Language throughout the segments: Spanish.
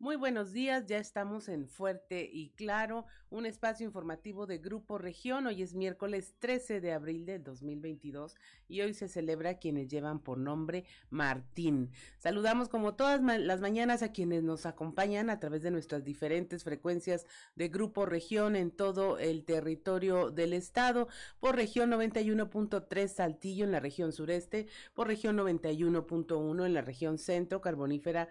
Muy buenos días, ya estamos en Fuerte y Claro, un espacio informativo de Grupo Región. Hoy es miércoles 13 de abril del 2022 y hoy se celebra quienes llevan por nombre Martín. Saludamos como todas las mañanas a quienes nos acompañan a través de nuestras diferentes frecuencias de Grupo Región en todo el territorio del estado, por región 91.3 Saltillo en la región sureste, por región 91.1 en la región centro, carbonífera,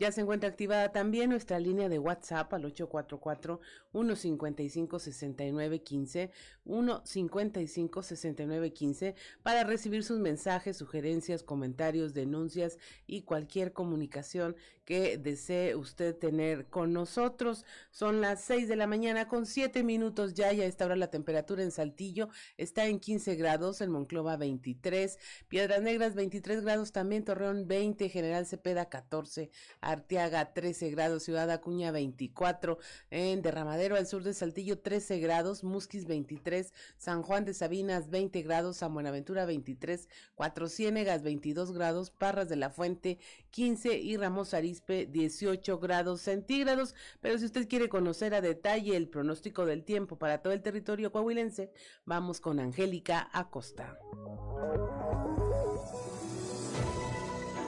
Ya se encuentra activada también nuestra línea de WhatsApp al 844-155-6915, 155-6915, para recibir sus mensajes, sugerencias, comentarios, denuncias y cualquier comunicación que desee usted tener con nosotros. Son las 6 de la mañana con 7 minutos ya, ya está ahora la temperatura en Saltillo está en 15 grados, en Monclova 23, Piedras Negras 23 grados también, Torreón 20, General Cepeda 14, Arteaga 13 grados, Ciudad Acuña 24, en Derramadero al sur de Saltillo 13 grados, Musquis 23, San Juan de Sabinas 20 grados, San Buenaventura 23, Cuatro Ciénegas 22 grados, Parras de la Fuente 15 y Ramos Arispe 18 grados centígrados. Pero si usted quiere conocer a detalle el pronóstico del tiempo para todo el territorio coahuilense, vamos con Angélica Acosta.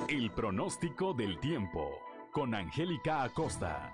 El pronóstico del tiempo con Angélica Acosta.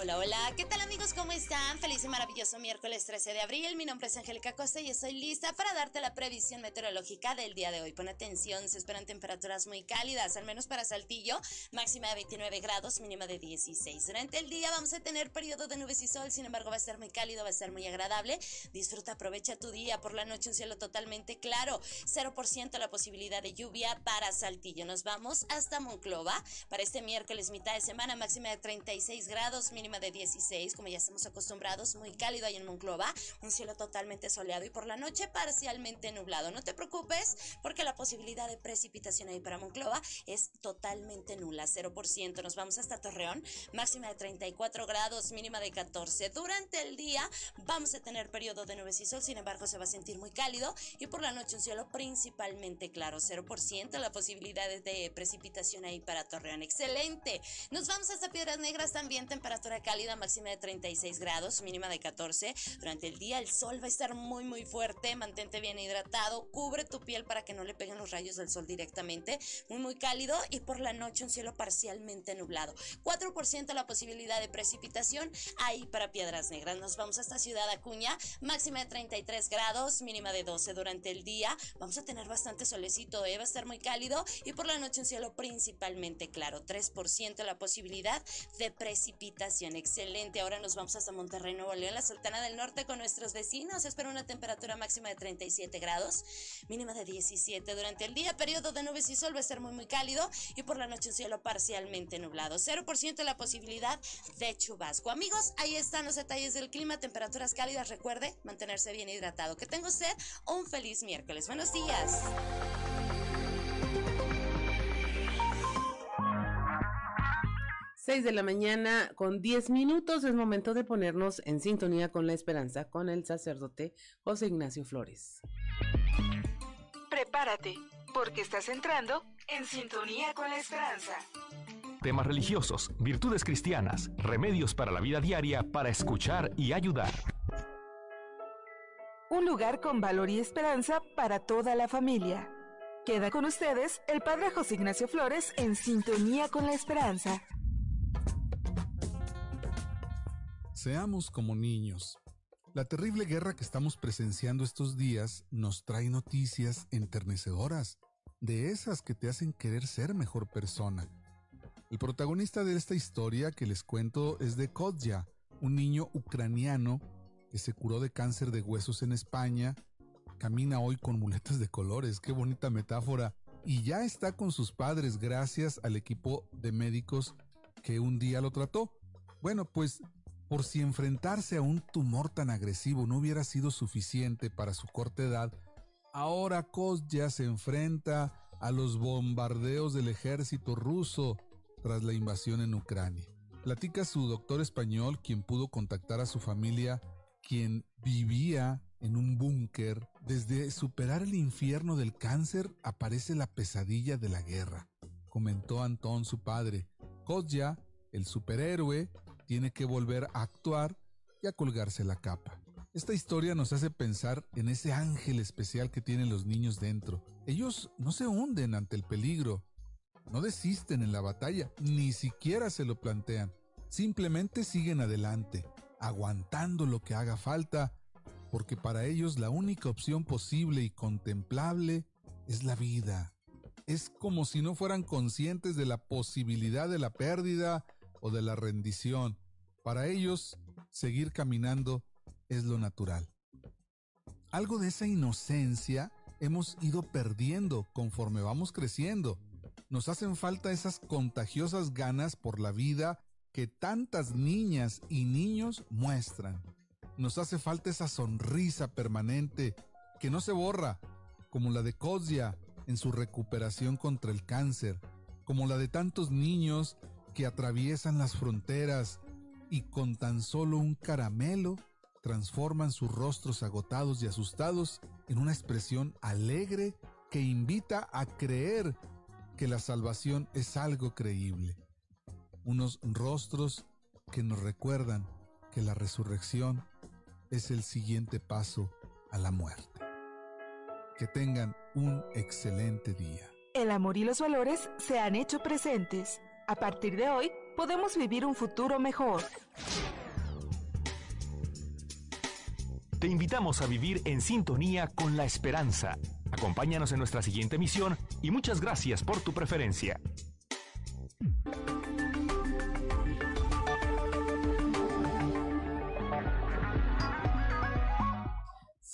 Hola, hola, ¿qué tal amigos? ¿Cómo están? Feliz y maravilloso miércoles 13 de abril. Mi nombre es Angélica Costa y estoy lista para darte la previsión meteorológica del día de hoy. Pon atención, se esperan temperaturas muy cálidas, al menos para Saltillo, máxima de 29 grados, mínima de 16. Durante el día vamos a tener periodo de nubes y sol, sin embargo va a ser muy cálido, va a ser muy agradable. Disfruta, aprovecha tu día. Por la noche un cielo totalmente claro, 0% la posibilidad de lluvia para Saltillo. Nos vamos hasta Monclova para este miércoles mitad de semana, máxima de 36 grados, mínima de 16, como ya estamos acostumbrados, muy cálido ahí en Monclova, un cielo totalmente soleado y por la noche parcialmente nublado. No te preocupes porque la posibilidad de precipitación ahí para Monclova es totalmente nula, 0%. Nos vamos hasta Torreón, máxima de 34 grados, mínima de 14. Durante el día vamos a tener periodo de nubes y sol, sin embargo se va a sentir muy cálido y por la noche un cielo principalmente claro, 0% la posibilidad de precipitación ahí para Torreón. Excelente. Nos vamos hasta Piedras Negras también, temperatura cálida, máxima de 36 grados, mínima de 14. Durante el día el sol va a estar muy muy fuerte, mantente bien hidratado, cubre tu piel para que no le peguen los rayos del sol directamente, muy muy cálido y por la noche un cielo parcialmente nublado. 4% la posibilidad de precipitación ahí para Piedras Negras. Nos vamos hasta Ciudad Acuña, máxima de 33 grados, mínima de 12 durante el día. Vamos a tener bastante solecito, ¿eh? va a estar muy cálido y por la noche un cielo principalmente claro. 3% la posibilidad de precipitación excelente. Ahora nos vamos hasta Monterrey, Nuevo León, la Sultana del Norte con nuestros vecinos. Espera una temperatura máxima de 37 grados, mínima de 17 durante el día. Periodo de nubes y sol va a ser muy, muy cálido y por la noche un cielo parcialmente nublado. 0% la posibilidad de chubasco. Amigos, ahí están los detalles del clima, temperaturas cálidas. Recuerde mantenerse bien hidratado. Que tenga usted un feliz miércoles. Buenos días. 6 de la mañana con 10 minutos es momento de ponernos en sintonía con la esperanza con el sacerdote José Ignacio Flores. Prepárate, porque estás entrando en sintonía con la esperanza. Temas religiosos, virtudes cristianas, remedios para la vida diaria para escuchar y ayudar. Un lugar con valor y esperanza para toda la familia. Queda con ustedes el Padre José Ignacio Flores en sintonía con la esperanza. Seamos como niños. La terrible guerra que estamos presenciando estos días nos trae noticias enternecedoras, de esas que te hacen querer ser mejor persona. El protagonista de esta historia que les cuento es de Kodja, un niño ucraniano que se curó de cáncer de huesos en España, camina hoy con muletas de colores, qué bonita metáfora y ya está con sus padres gracias al equipo de médicos que un día lo trató. Bueno, pues por si enfrentarse a un tumor tan agresivo no hubiera sido suficiente para su corta edad, ahora Kostya se enfrenta a los bombardeos del ejército ruso tras la invasión en Ucrania. Platica su doctor español, quien pudo contactar a su familia, quien vivía en un búnker. Desde superar el infierno del cáncer aparece la pesadilla de la guerra, comentó Antón su padre. Kostya, el superhéroe, tiene que volver a actuar y a colgarse la capa. Esta historia nos hace pensar en ese ángel especial que tienen los niños dentro. Ellos no se hunden ante el peligro, no desisten en la batalla, ni siquiera se lo plantean. Simplemente siguen adelante, aguantando lo que haga falta, porque para ellos la única opción posible y contemplable es la vida. Es como si no fueran conscientes de la posibilidad de la pérdida o de la rendición. Para ellos, seguir caminando es lo natural. Algo de esa inocencia hemos ido perdiendo conforme vamos creciendo. Nos hacen falta esas contagiosas ganas por la vida que tantas niñas y niños muestran. Nos hace falta esa sonrisa permanente que no se borra, como la de Kozia en su recuperación contra el cáncer, como la de tantos niños que atraviesan las fronteras y con tan solo un caramelo transforman sus rostros agotados y asustados en una expresión alegre que invita a creer que la salvación es algo creíble. Unos rostros que nos recuerdan que la resurrección es el siguiente paso a la muerte. Que tengan un excelente día. El amor y los valores se han hecho presentes. A partir de hoy, podemos vivir un futuro mejor. Te invitamos a vivir en sintonía con la esperanza. Acompáñanos en nuestra siguiente misión y muchas gracias por tu preferencia.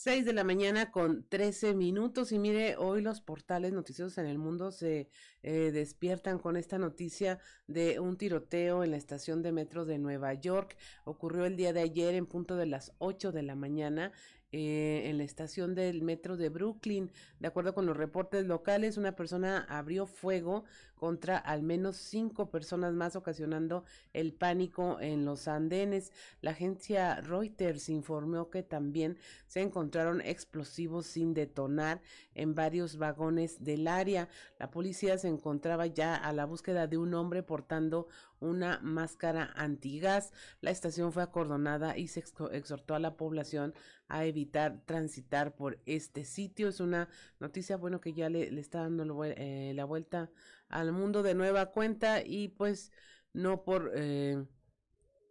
6 de la mañana con 13 minutos y mire, hoy los portales noticiosos en el mundo se eh, despiertan con esta noticia de un tiroteo en la estación de metro de Nueva York. Ocurrió el día de ayer en punto de las 8 de la mañana eh, en la estación del metro de Brooklyn. De acuerdo con los reportes locales, una persona abrió fuego contra al menos cinco personas más, ocasionando el pánico en los andenes. La agencia Reuters informó que también se encontraron explosivos sin detonar en varios vagones del área. La policía se encontraba ya a la búsqueda de un hombre portando una máscara antigas. La estación fue acordonada y se exhortó a la población a evitar transitar por este sitio. Es una noticia, bueno, que ya le, está dando eh, la vuelta al mundo de nueva cuenta y pues no por eh,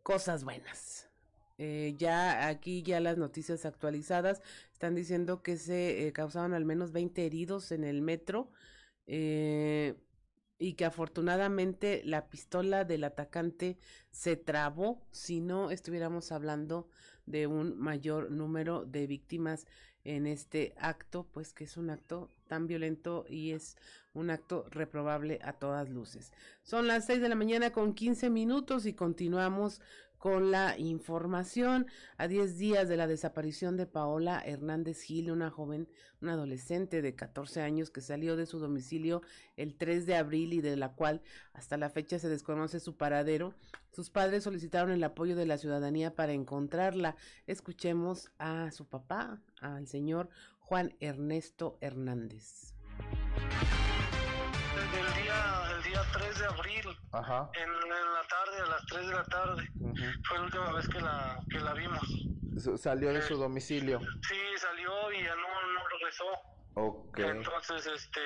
cosas buenas. Eh, ya aquí ya las noticias actualizadas están diciendo que se causaron al menos 20 heridos en el metro y que afortunadamente la pistola del atacante se trabó, si no estuviéramos hablando de un mayor número de víctimas en este acto, pues que es un acto tan violento y es un acto reprobable a todas luces. Son las 6 de la mañana con 15 minutos y continuamos con la información. A 10 días de la desaparición de Paola Hernández Gil, una joven, una adolescente de 14 años que salió de su domicilio el 3 de abril y de la cual hasta la fecha se desconoce su paradero, sus padres solicitaron el apoyo de la ciudadanía para encontrarla. Escuchemos a su papá, al señor Juan Ernesto Hernández. El día 3 de abril, En, la tarde, a las 3 de la tarde, fue la última vez que la, que la vimos. ¿Salió de su eh, domicilio? Sí, salió y ya no, no regresó. Okay. Entonces, este,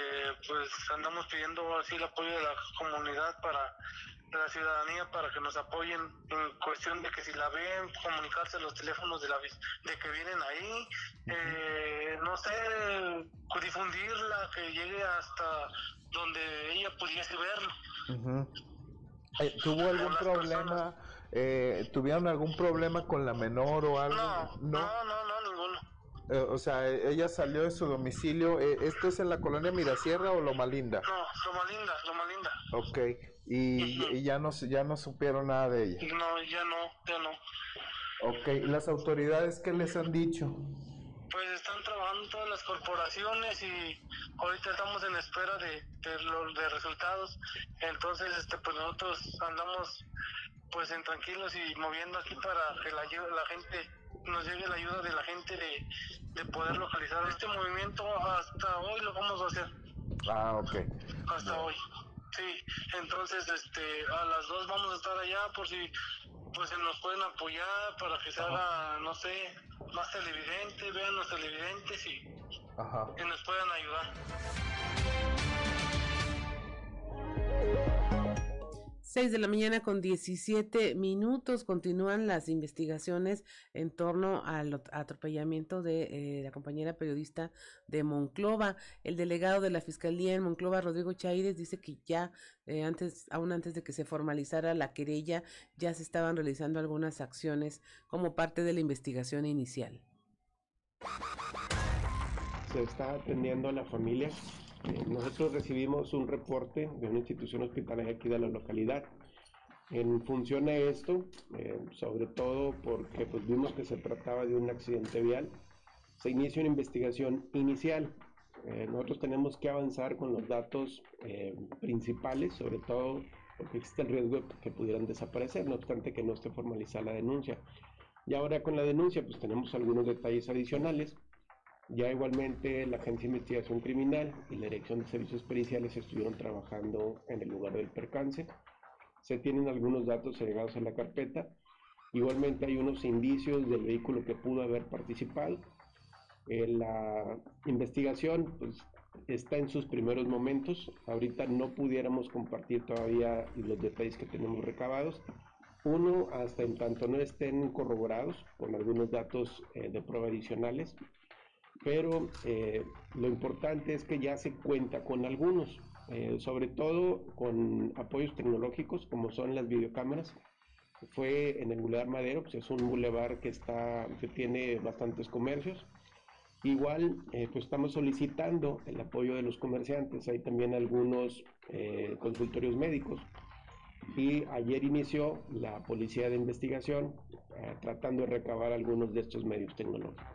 pues andamos pidiendo así el apoyo de la comunidad para la ciudadanía para que nos apoyen en cuestión de que si la ven comunicarse los teléfonos de la de que vienen ahí eh, no sé difundirla que llegue hasta donde ella pudiese verlo eh, tuvo algún problema eh, tuvieron algún problema con la menor o algo no no no, no ninguno Eh, o sea, e- ella salió de su domicilio. eh, ¿Esto es en la colonia Mirasierra o Loma Linda? No, Loma Linda, Loma Linda. Ok. Y, ya no ya no supieron nada de ella. No, ya no, ya no. Ok. ¿Las autoridades qué les han dicho? Pues están trabajando todas las corporaciones y ahorita estamos en espera de, de, de resultados. Entonces, este, pues nosotros andamos pues en tranquilos y moviendo aquí para que la, la gente nos llegue la ayuda de la gente de, de poder localizar este movimiento hasta hoy lo vamos a hacer Ah, ok. hasta hoy sí entonces este a las dos vamos a estar allá por si pues se nos pueden apoyar para que se haga no sé más televidentes vean los televidentes y, Ajá. y nos puedan ayudar 6 de la mañana con 17 minutos continúan las investigaciones en torno al atropellamiento de eh, la compañera periodista de Monclova. El delegado de la Fiscalía en Monclova, Rodrigo Chaires, dice que ya eh, antes, aún antes de que se formalizara la querella, ya se estaban realizando algunas acciones como parte de la investigación inicial. se está atendiendo a la familia. Nosotros recibimos un reporte de una institución hospitalaria aquí de la localidad. En función a esto, eh, sobre todo porque pues, vimos que se trataba de un accidente vial, se inicia una investigación inicial. Eh, nosotros tenemos que avanzar con los datos eh, principales, sobre todo porque existe el riesgo de que pudieran desaparecer, no obstante que no esté formalizada la denuncia. Y ahora con la denuncia, pues tenemos algunos detalles adicionales. Ya igualmente la Agencia de Investigación Criminal y la Dirección de Servicios Periciales estuvieron trabajando en el lugar del percance. Se tienen algunos datos agregados a la carpeta. Igualmente hay unos indicios del vehículo que pudo haber participado. Eh, la investigación pues, está en sus primeros momentos. Ahorita no pudiéramos compartir todavía los detalles que tenemos recabados. Uno, hasta en tanto no estén corroborados con algunos datos eh, de prueba adicionales, pero eh, lo importante es que ya se cuenta con algunos, eh, sobre todo con apoyos tecnológicos como son las videocámaras. Fue en el Boulevard Madero, pues es un bulevar que, está, que tiene bastantes comercios. Igual, eh, pues estamos solicitando el apoyo de los comerciantes. Hay también algunos eh, consultorios médicos. Y ayer inició la policía de investigación eh, tratando de recabar algunos de estos medios tecnológicos.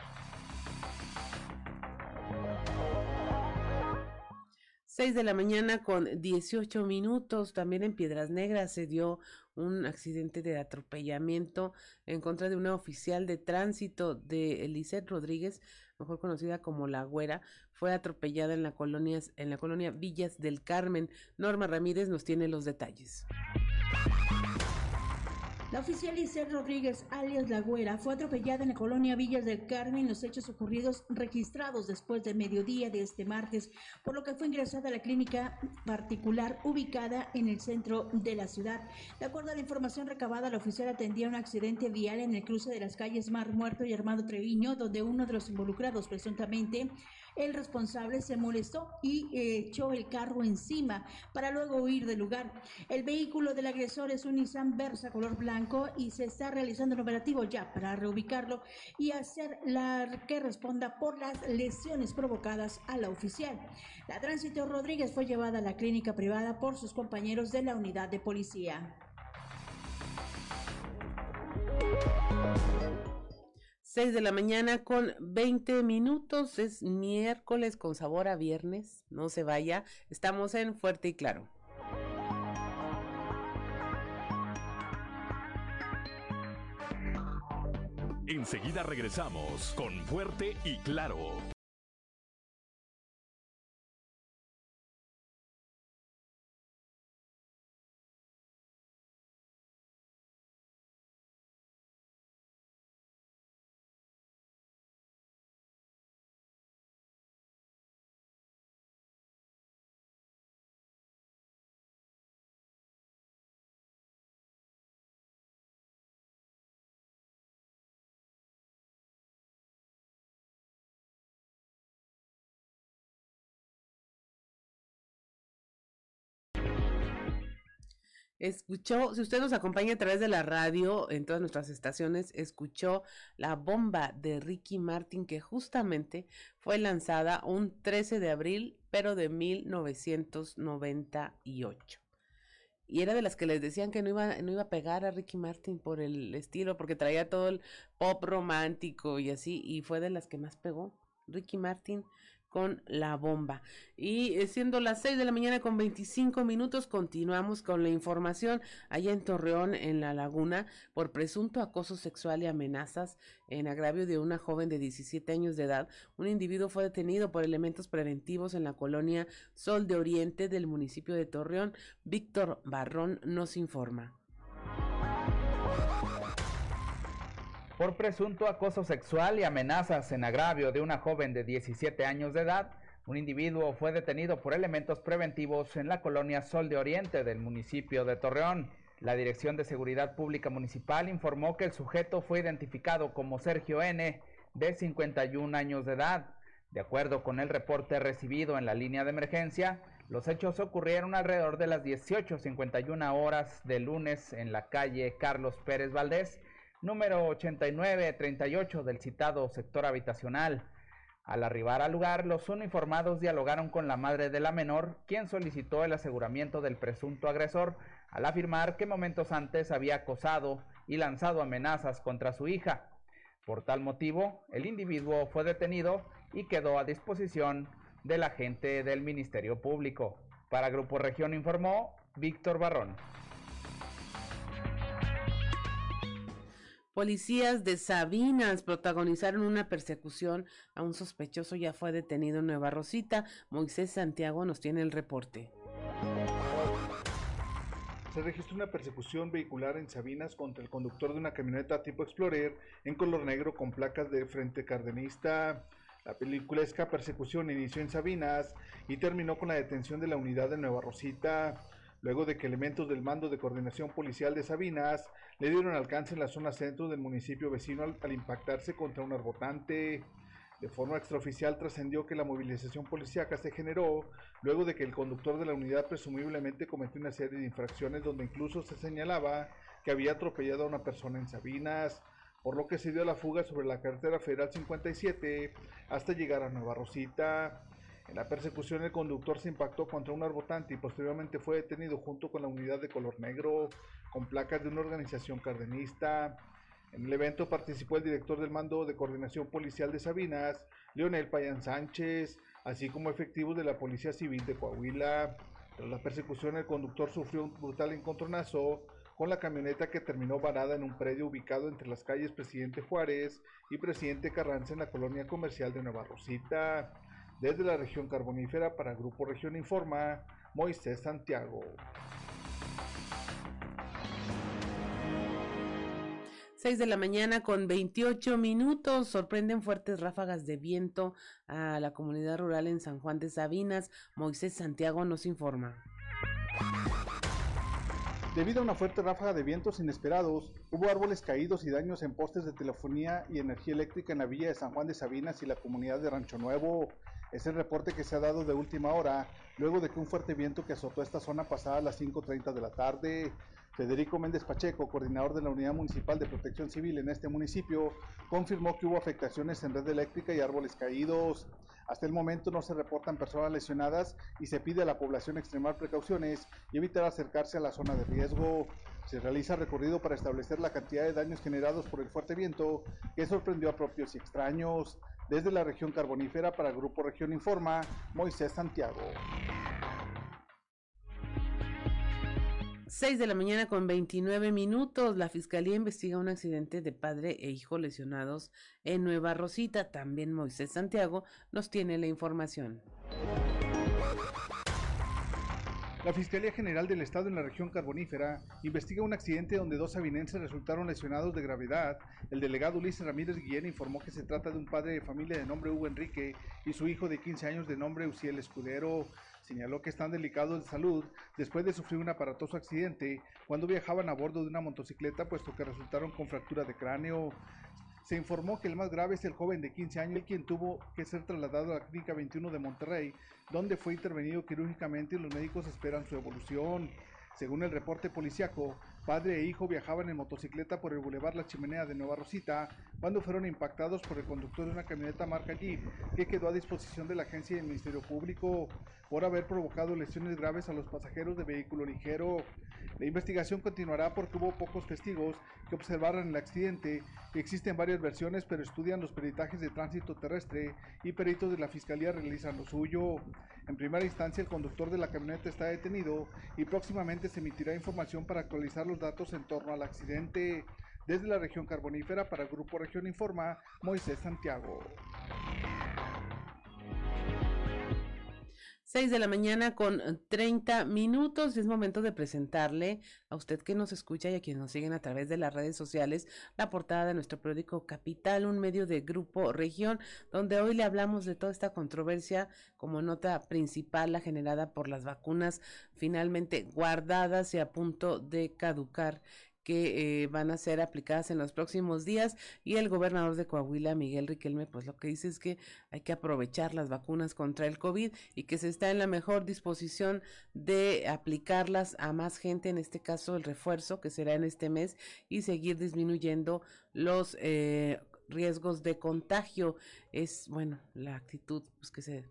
6 de la mañana con 18 minutos. También en Piedras Negras se dio un accidente de atropellamiento en contra de una oficial de tránsito de Eliseth Rodríguez, mejor conocida como La Güera. Fue atropellada en la colonia, en la colonia Villas del Carmen. Norma Ramírez nos tiene los detalles. La oficial Isel Rodríguez, alias La Güera, fue atropellada en la colonia Villas del Carmen, los hechos ocurridos registrados después del mediodía de este martes, por lo que fue ingresada a la clínica particular ubicada en el centro de la ciudad. De acuerdo a la información recabada, la oficial atendía un accidente vial en el cruce de las calles Mar Muerto y Armando Treviño, donde uno de los involucrados, presuntamente el responsable, se molestó y eh, echó el carro encima para luego huir del lugar. El vehículo del agresor es un Nissan Versa color blanco y se está realizando un operativo ya para reubicarlo y hacer que responda por las lesiones provocadas a la oficial. La Tránsito Rodríguez fue llevada a la clínica privada por sus compañeros de la unidad de policía. 6 de la mañana con 20 minutos. Es miércoles con sabor a viernes. No se vaya. Estamos en Fuerte y Claro. Enseguida regresamos con Fuerte y Claro. Escuchó, si usted nos acompaña a través de la radio, en todas nuestras estaciones, escuchó la bomba de Ricky Martin que justamente fue lanzada un 13 de abril, pero de 1998. Y era de las que les decían que no iba, no iba a pegar a Ricky Martin por el estilo, porque traía todo el pop romántico y así, y fue de las que más pegó. Ricky Martin con la bomba. Y eh, siendo las 6 de la mañana con 25 minutos, continuamos con la información allá en Torreón, en La Laguna, por presunto acoso sexual y amenazas en agravio de una joven de 17 años de edad. Un individuo fue detenido por elementos preventivos en la colonia Sol de Oriente del municipio de Torreón. Víctor Barrón nos informa. Por presunto acoso sexual y amenazas en agravio de una joven de 17 años de edad. Un individuo fue detenido por elementos preventivos en la colonia Sol de Oriente del municipio de Torreón. La Dirección de Seguridad Pública Municipal informó que el sujeto fue identificado como Sergio N., de 51 años de edad. De acuerdo con el reporte recibido en la línea de emergencia, los hechos ocurrieron alrededor de las 18.51 horas de lunes en la calle Carlos Pérez Valdés, número 8938 del citado sector habitacional. Al arribar al lugar, los uniformados dialogaron con la madre de la menor, quien solicitó el aseguramiento del presunto agresor, al afirmar que momentos antes había acosado y lanzado amenazas contra su hija. Por tal motivo, el individuo fue detenido y quedó a disposición del agente del Ministerio Público. Para Grupo Región informó Víctor Barrón. Policías de Sabinas protagonizaron una persecución a un sospechoso, ya fue detenido en Nueva Rosita. Moisés Santiago nos tiene el reporte. Se registró una persecución vehicular en Sabinas contra el conductor de una camioneta tipo Explorer en color negro con placas de frente cardenista. La peliculesca persecución inició en Sabinas y terminó con la detención de la unidad de Nueva Rosita luego de que elementos del Mando de Coordinación Policial de Sabinas le dieron alcance en la zona centro del municipio vecino al, impactarse contra un arbotante. De forma extraoficial trascendió que la movilización policíaca se generó luego de que el conductor de la unidad presumiblemente cometió una serie de infracciones donde incluso se señalaba que había atropellado a una persona en Sabinas, por lo que se dio la fuga sobre la carretera federal 57 hasta llegar a Nueva Rosita. En la persecución el conductor se impactó contra un arbotante y posteriormente fue detenido junto con la unidad de color negro con placas de una organización cardenista. En el evento participó el director del mando de coordinación policial de Sabinas, Leonel Payán Sánchez, así como efectivos de la Policía Civil de Coahuila. Tras la persecución el conductor sufrió un brutal encontronazo con la camioneta que terminó varada en un predio ubicado entre las calles Presidente Juárez y Presidente Carranza en la colonia comercial de Nueva Rosita. Desde la región carbonífera para Grupo Región Informa, Moisés Santiago. 6 de la mañana con 28 minutos. Sorprenden fuertes ráfagas de viento a la comunidad rural en San Juan de Sabinas. Moisés Santiago nos informa. Debido a una fuerte ráfaga de vientos inesperados, hubo árboles caídos y daños en postes de telefonía y energía eléctrica en la villa de San Juan de Sabinas y la comunidad de Rancho Nuevo. Es el reporte que se ha dado de última hora, luego de que un fuerte viento que azotó esta zona pasada a las 5.30 de la tarde. Federico Méndez Pacheco, coordinador de la Unidad Municipal de Protección Civil en este municipio, confirmó que hubo afectaciones en red eléctrica y árboles caídos. Hasta el momento no se reportan personas lesionadas y se pide a la población extremar precauciones y evitar acercarse a la zona de riesgo. Se realiza recorrido para establecer la cantidad de daños generados por el fuerte viento que sorprendió a propios y extraños. Desde la región carbonífera para el Grupo Región Informa, Moisés Santiago. 6 de la mañana con 29 minutos. La fiscalía investiga un accidente de padre e hijo lesionados en Nueva Rosita. También Moisés Santiago nos tiene la información. La Fiscalía General del Estado en la región carbonífera investiga un accidente donde dos avinenses resultaron lesionados de gravedad. El delegado Ulises Ramírez Guillén informó que se trata de un padre de familia de nombre Hugo Enrique y su hijo de 15 años de nombre Uciel Escudero. Señaló que están delicados de salud después de sufrir un aparatoso accidente cuando viajaban a bordo de una motocicleta, puesto que resultaron con fractura de cráneo. Se informó que el más grave es el joven de 15 años, el quien tuvo que ser trasladado a la Clínica 21 de Monterrey, donde fue intervenido quirúrgicamente y los médicos esperan su evolución. Según el reporte policiaco, padre e hijo viajaban en motocicleta por el bulevar La Chimenea de Nueva Rosita cuando fueron impactados por el conductor de una camioneta marca Jeep que quedó a disposición de la agencia del Ministerio Público por haber provocado lesiones graves a los pasajeros de vehículo ligero. La investigación continuará porque hubo pocos testigos que observaron el accidente existen varias versiones, pero estudian los peritajes de tránsito terrestre y peritos de la Fiscalía realizan lo suyo. En primera instancia, el conductor de la camioneta está detenido y próximamente se emitirá información para actualizar los datos en torno al accidente. Desde la región carbonífera para el Grupo Región Informa, Moisés Santiago. 6 de la mañana con 30 minutos. Es momento de presentarle a usted que nos escucha y a quienes nos siguen a través de las redes sociales la portada de nuestro periódico Capital, un medio de Grupo Región, donde hoy le hablamos de toda esta controversia como nota principal, la generada por las vacunas finalmente guardadas y a punto de caducar que eh, van a ser aplicadas en los próximos días y el gobernador de Coahuila, Miguel Riquelme, pues lo que dice es que hay que aprovechar las vacunas contra el COVID y que se está en la mejor disposición de aplicarlas a más gente, en este caso el refuerzo que será en este mes y seguir disminuyendo los eh, riesgos de contagio. Es, bueno, la actitud pues, que se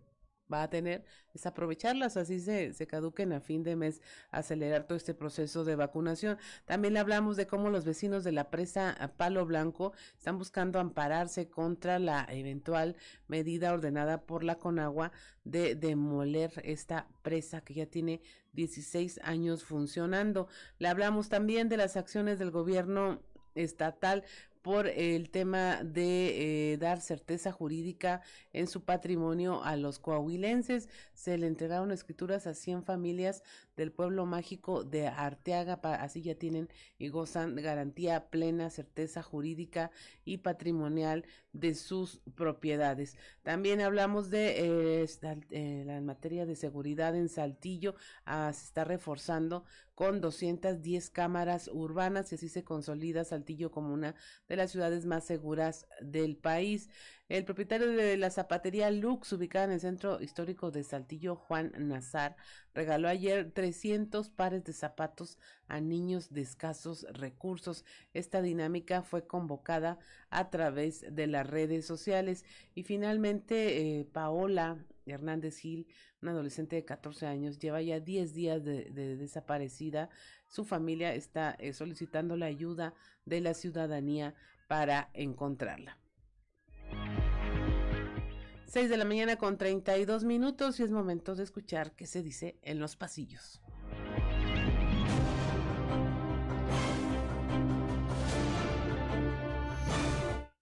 va a tener es aprovecharlas, así se, caduquen a fin de mes, acelerar todo este proceso de vacunación. También hablamos de cómo los vecinos de la presa Palo Blanco están buscando ampararse contra la eventual medida ordenada por la Conagua de demoler esta presa que ya tiene 16 años funcionando. Le hablamos también de las acciones del gobierno estatal por el tema de eh, dar certeza jurídica en su patrimonio a los coahuilenses. Se le entregaron escrituras a 100 familias del pueblo mágico de Arteaga, así ya tienen y gozan garantía plena, certeza jurídica y patrimonial de sus propiedades. También hablamos de eh, eh, la materia de seguridad en Saltillo, ah, se está reforzando con 210 cámaras urbanas y así se consolida Saltillo como una de las ciudades más seguras del país. El propietario de la zapatería Lux, ubicada en el centro histórico de Saltillo, Juan Nazar, regaló ayer 300 pares de zapatos a niños de escasos recursos. Esta dinámica fue convocada a través de las redes sociales. Y finalmente, eh, Paola Hernández Gil, una adolescente de 14 años, lleva ya 10 días de, desaparecida. Su familia está eh, solicitando la ayuda de la ciudadanía para encontrarla. 6 de la mañana con 32 minutos y es momento de escuchar qué se dice en los pasillos.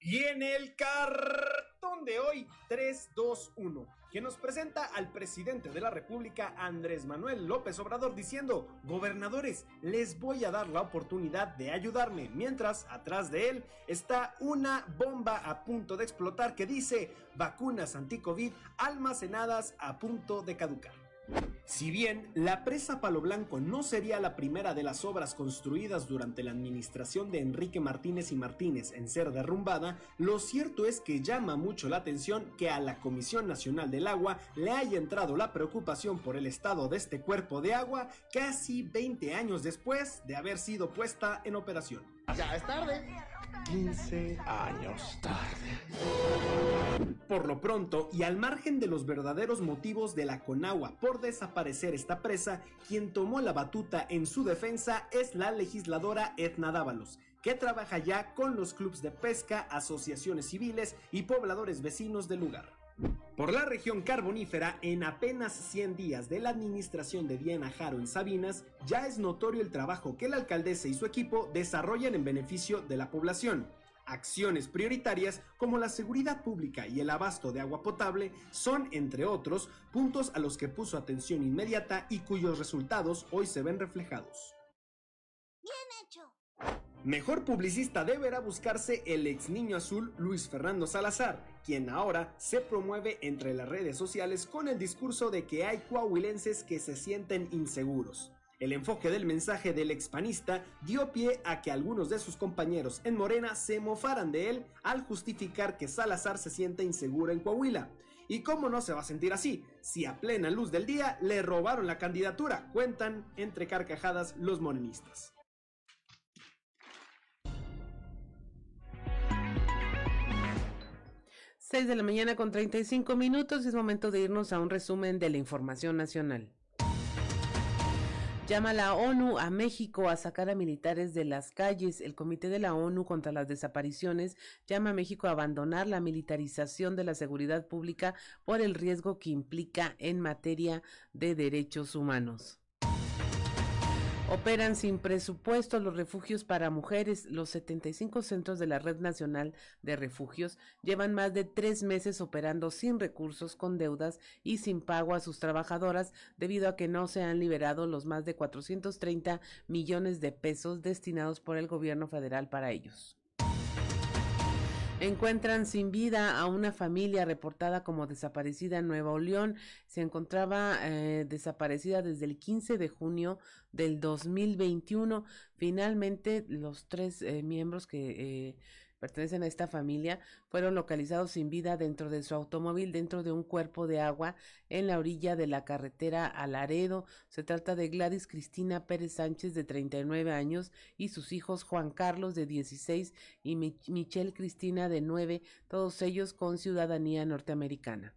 Y en el cartón de hoy, 3, 2, 1 que nos presenta al presidente de la República, Andrés Manuel López Obrador, diciendo, gobernadores, les voy a dar la oportunidad de ayudarme, mientras atrás de él está una bomba a punto de explotar que dice, vacunas anti-COVID almacenadas a punto de caducar. Si bien la presa Palo Blanco no sería la primera de las obras construidas durante la administración de Enrique Martínez y Martínez en ser derrumbada, lo cierto es que llama mucho la atención que a la Comisión Nacional del Agua le haya entrado la preocupación por el estado de este cuerpo de agua casi 20 años después de haber sido puesta en operación. Ya es tarde. 15 años tarde. Por lo pronto, y al margen de los verdaderos motivos de la Conagua por desaparecer esta presa, quien tomó la batuta en su defensa es la legisladora Edna Dávalos, que trabaja ya con los clubes de pesca, asociaciones civiles y pobladores vecinos del lugar. Por la región carbonífera, en apenas 100 días de la administración de Diana Jaro en Sabinas, ya es notorio el trabajo que la alcaldesa y su equipo desarrollan en beneficio de la población. Acciones prioritarias como la seguridad pública y el abasto de agua potable son, entre otros, puntos a los que puso atención inmediata y cuyos resultados hoy se ven reflejados. Bien hecho. Mejor publicista deberá buscarse el ex niño azul Luis Fernando Salazar, quien ahora se promueve entre las redes sociales con el discurso de que hay coahuilenses que se sienten inseguros. El enfoque del mensaje del expanista dio pie a que algunos de sus compañeros en Morena se mofaran de él al justificar que Salazar se sienta inseguro en Coahuila. ¿Y cómo no se va a sentir así? Si a plena luz del día le robaron la candidatura, cuentan entre carcajadas los morenistas. 6 de la mañana con 35 minutos. Es momento de irnos a un resumen de la información nacional. Llama la ONU a México a sacar a militares de las calles. El Comité de la ONU contra las Desapariciones llama a México a abandonar la militarización de la seguridad pública por el riesgo que implica en materia de derechos humanos. Operan sin presupuesto los refugios para mujeres. Los 75 centros de la Red Nacional de Refugios llevan más de tres meses operando sin recursos, con deudas y sin pago a sus trabajadoras debido a que no se han liberado los más de 430 millones de pesos destinados por el gobierno federal para ellos. Encuentran sin vida a una familia reportada como desaparecida en Nueva León. Se encontraba eh, desaparecida desde el 15 de junio del 2021. Finalmente, los tres eh, miembros que eh, pertenecen a esta familia, fueron localizados sin vida dentro de su automóvil, dentro de un cuerpo de agua en la orilla de la carretera a Laredo. Se trata de Gladys Cristina Pérez Sánchez, de 39 años, y sus hijos Juan Carlos, de 16, y Michelle Cristina, de 9, todos ellos con ciudadanía norteamericana.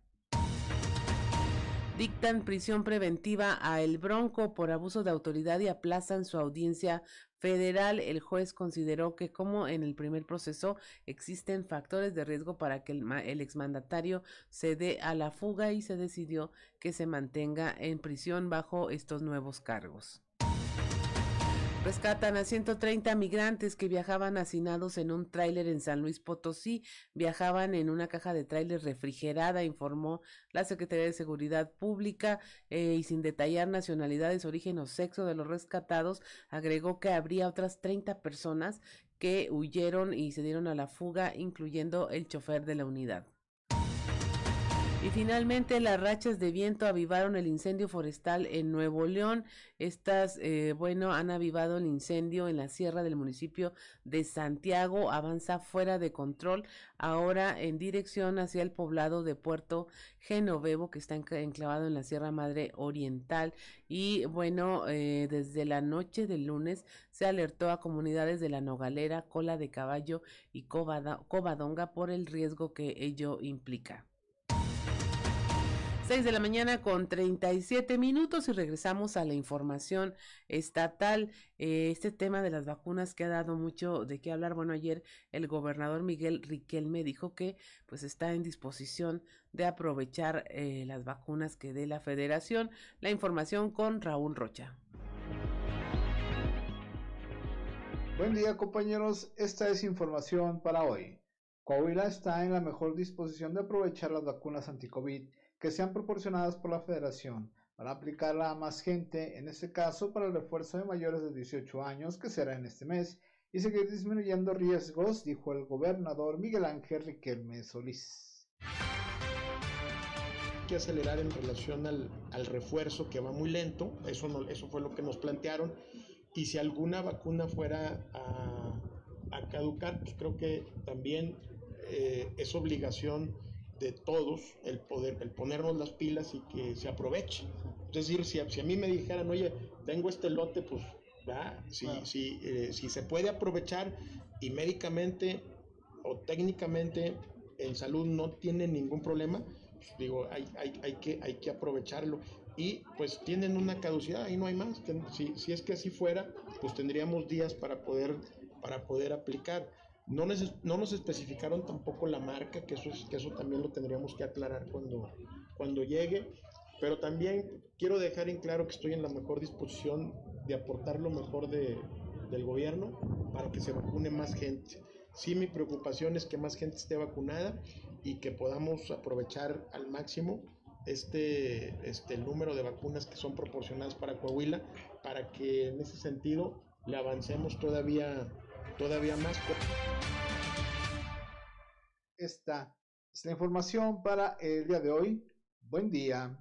Dictan prisión preventiva a El Bronco por abuso de autoridad y aplazan su audiencia federal, el juez consideró que como en el primer proceso existen factores de riesgo para que el, exmandatario se dé a la fuga y se decidió que se mantenga en prisión bajo estos nuevos cargos. Rescatan a 130 migrantes que viajaban hacinados en un tráiler en San Luis Potosí. Viajaban en una caja de tráiler refrigerada, informó la Secretaría de Seguridad Pública eh, y sin detallar nacionalidades, origen o sexo de los rescatados, agregó que habría otras 30 personas que huyeron y se dieron a la fuga, incluyendo el chofer de la unidad. Y finalmente las rachas de viento avivaron el incendio forestal en Nuevo León. Estas, eh, bueno, han avivado el incendio en la sierra del municipio de Santiago. Avanza fuera de control ahora en dirección hacia el poblado de Puerto Genovevo que está enclavado en la Sierra Madre Oriental. Y bueno, eh, desde la noche del lunes se alertó a comunidades de la Nogalera, Cola de Caballo y Covadonga por el riesgo que ello implica. 6 de la mañana con 37 minutos y regresamos a la información estatal. Eh, este tema de las vacunas que ha dado mucho de qué hablar. Bueno, ayer el gobernador Miguel Riquelme dijo que pues está en disposición de aprovechar eh, las vacunas que dé la federación. La información con Raúl Rocha. Buen día compañeros, esta es información para hoy. Coahuila está en la mejor disposición de aprovechar las vacunas anti-COVID que sean proporcionadas por la federación para aplicarla a más gente, en este caso para el refuerzo de mayores de 18 años, que será en este mes, y seguir disminuyendo riesgos, dijo el gobernador Miguel Ángel Riquelme Solís. Hay que acelerar en relación al, al refuerzo que va muy lento, eso, no, eso fue lo que nos plantearon, y si alguna vacuna fuera a, a caducar, pues creo que también eh, es obligación de todos el poder, el ponernos las pilas y que se aproveche. Es decir, si, si a mí me dijeran, oye, tengo este lote, pues, va, si, si, eh, si se puede aprovechar y médicamente o técnicamente en salud no tiene ningún problema, pues, digo, hay, hay, hay, que, hay que aprovecharlo. Y pues tienen una caducidad, y no hay más. Si, si es que así fuera, pues tendríamos días para poder, para poder aplicar. No, no nos especificaron tampoco la marca, que eso, es, que eso también lo tendríamos que aclarar cuando, cuando llegue. Pero también quiero dejar en claro que estoy en la mejor disposición de aportar lo mejor de, del gobierno para que se vacune más gente. Sí, mi preocupación es que más gente esté vacunada y que podamos aprovechar al máximo este, este número de vacunas que son proporcionadas para Coahuila para que en ese sentido le avancemos todavía todavía más. Esta es la información para el día de hoy. Buen día.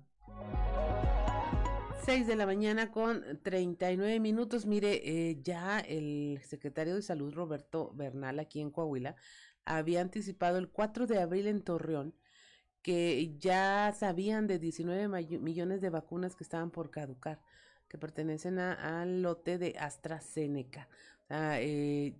6 de la mañana con 39 minutos. Mire, eh, ya el secretario de Salud, Roberto Bernal, aquí en Coahuila, había anticipado el 4 de abril en Torreón que ya sabían de 19 millones de vacunas que estaban por caducar, que pertenecen al lote de AstraZeneca. Sea, eh,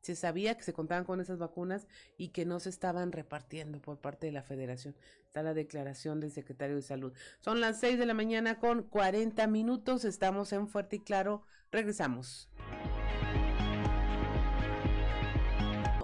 se sabía que se contaban con esas vacunas y que no se estaban repartiendo por parte de la federación. Está la declaración del secretario de salud. Son las 6 de la mañana con 40 minutos. Estamos en Fuerte y Claro. Regresamos.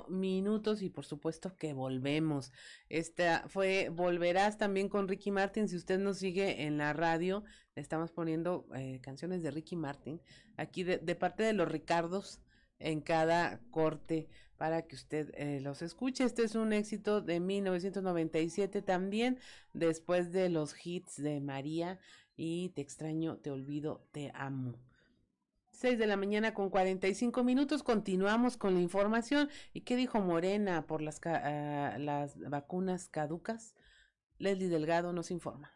minutos y por supuesto que volvemos. Esta fue Volverás también con Ricky Martin. Si usted nos sigue en la radio, estamos poniendo eh, canciones de Ricky Martin aquí de, parte de los Ricardos en cada corte para que usted eh, los escuche. Este es un éxito de 1997 también, después de los hits de María y Te extraño, te olvido, te amo. 6 de la mañana con 45 minutos. Continuamos con la información. ¿Y qué dijo Morena por las, uh, las vacunas caducas? Leslie Delgado nos informa.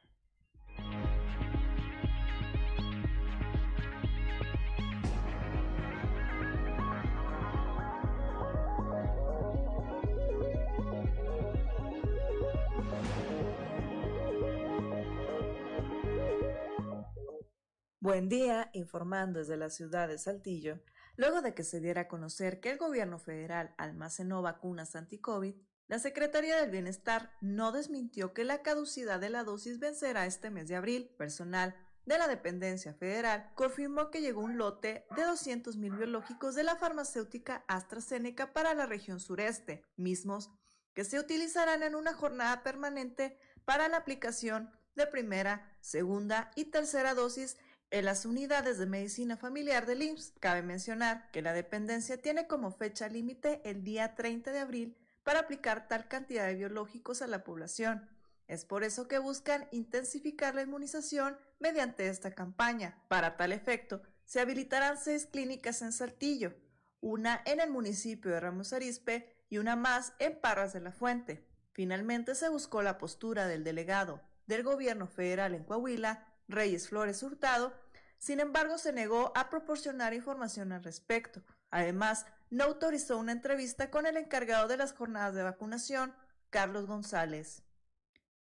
Buen día, informando desde la ciudad de Saltillo, luego de que se diera a conocer que el gobierno federal almacenó vacunas anti-COVID, la Secretaría del Bienestar no desmintió que la caducidad de la dosis vencerá este mes de abril. Personal de la dependencia federal confirmó que llegó un lote de 200.000 biológicos de la farmacéutica AstraZeneca para la región sureste, mismos que se utilizarán en una jornada permanente para la aplicación de primera, segunda y tercera dosis en las unidades de medicina familiar del IMSS, cabe mencionar que la dependencia tiene como fecha límite el día 30 de abril para aplicar tal cantidad de biológicos a la población. Es por eso que buscan intensificar la inmunización mediante esta campaña. Para tal efecto, se habilitarán seis clínicas en Saltillo, una en el municipio de Ramos Arizpe y una más en Parras de la Fuente. Finalmente se buscó la postura del delegado del gobierno federal en Coahuila, Reyes Flores Hurtado, sin embargo, se negó a proporcionar información al respecto. Además, no autorizó una entrevista con el encargado de las jornadas de vacunación, Carlos González.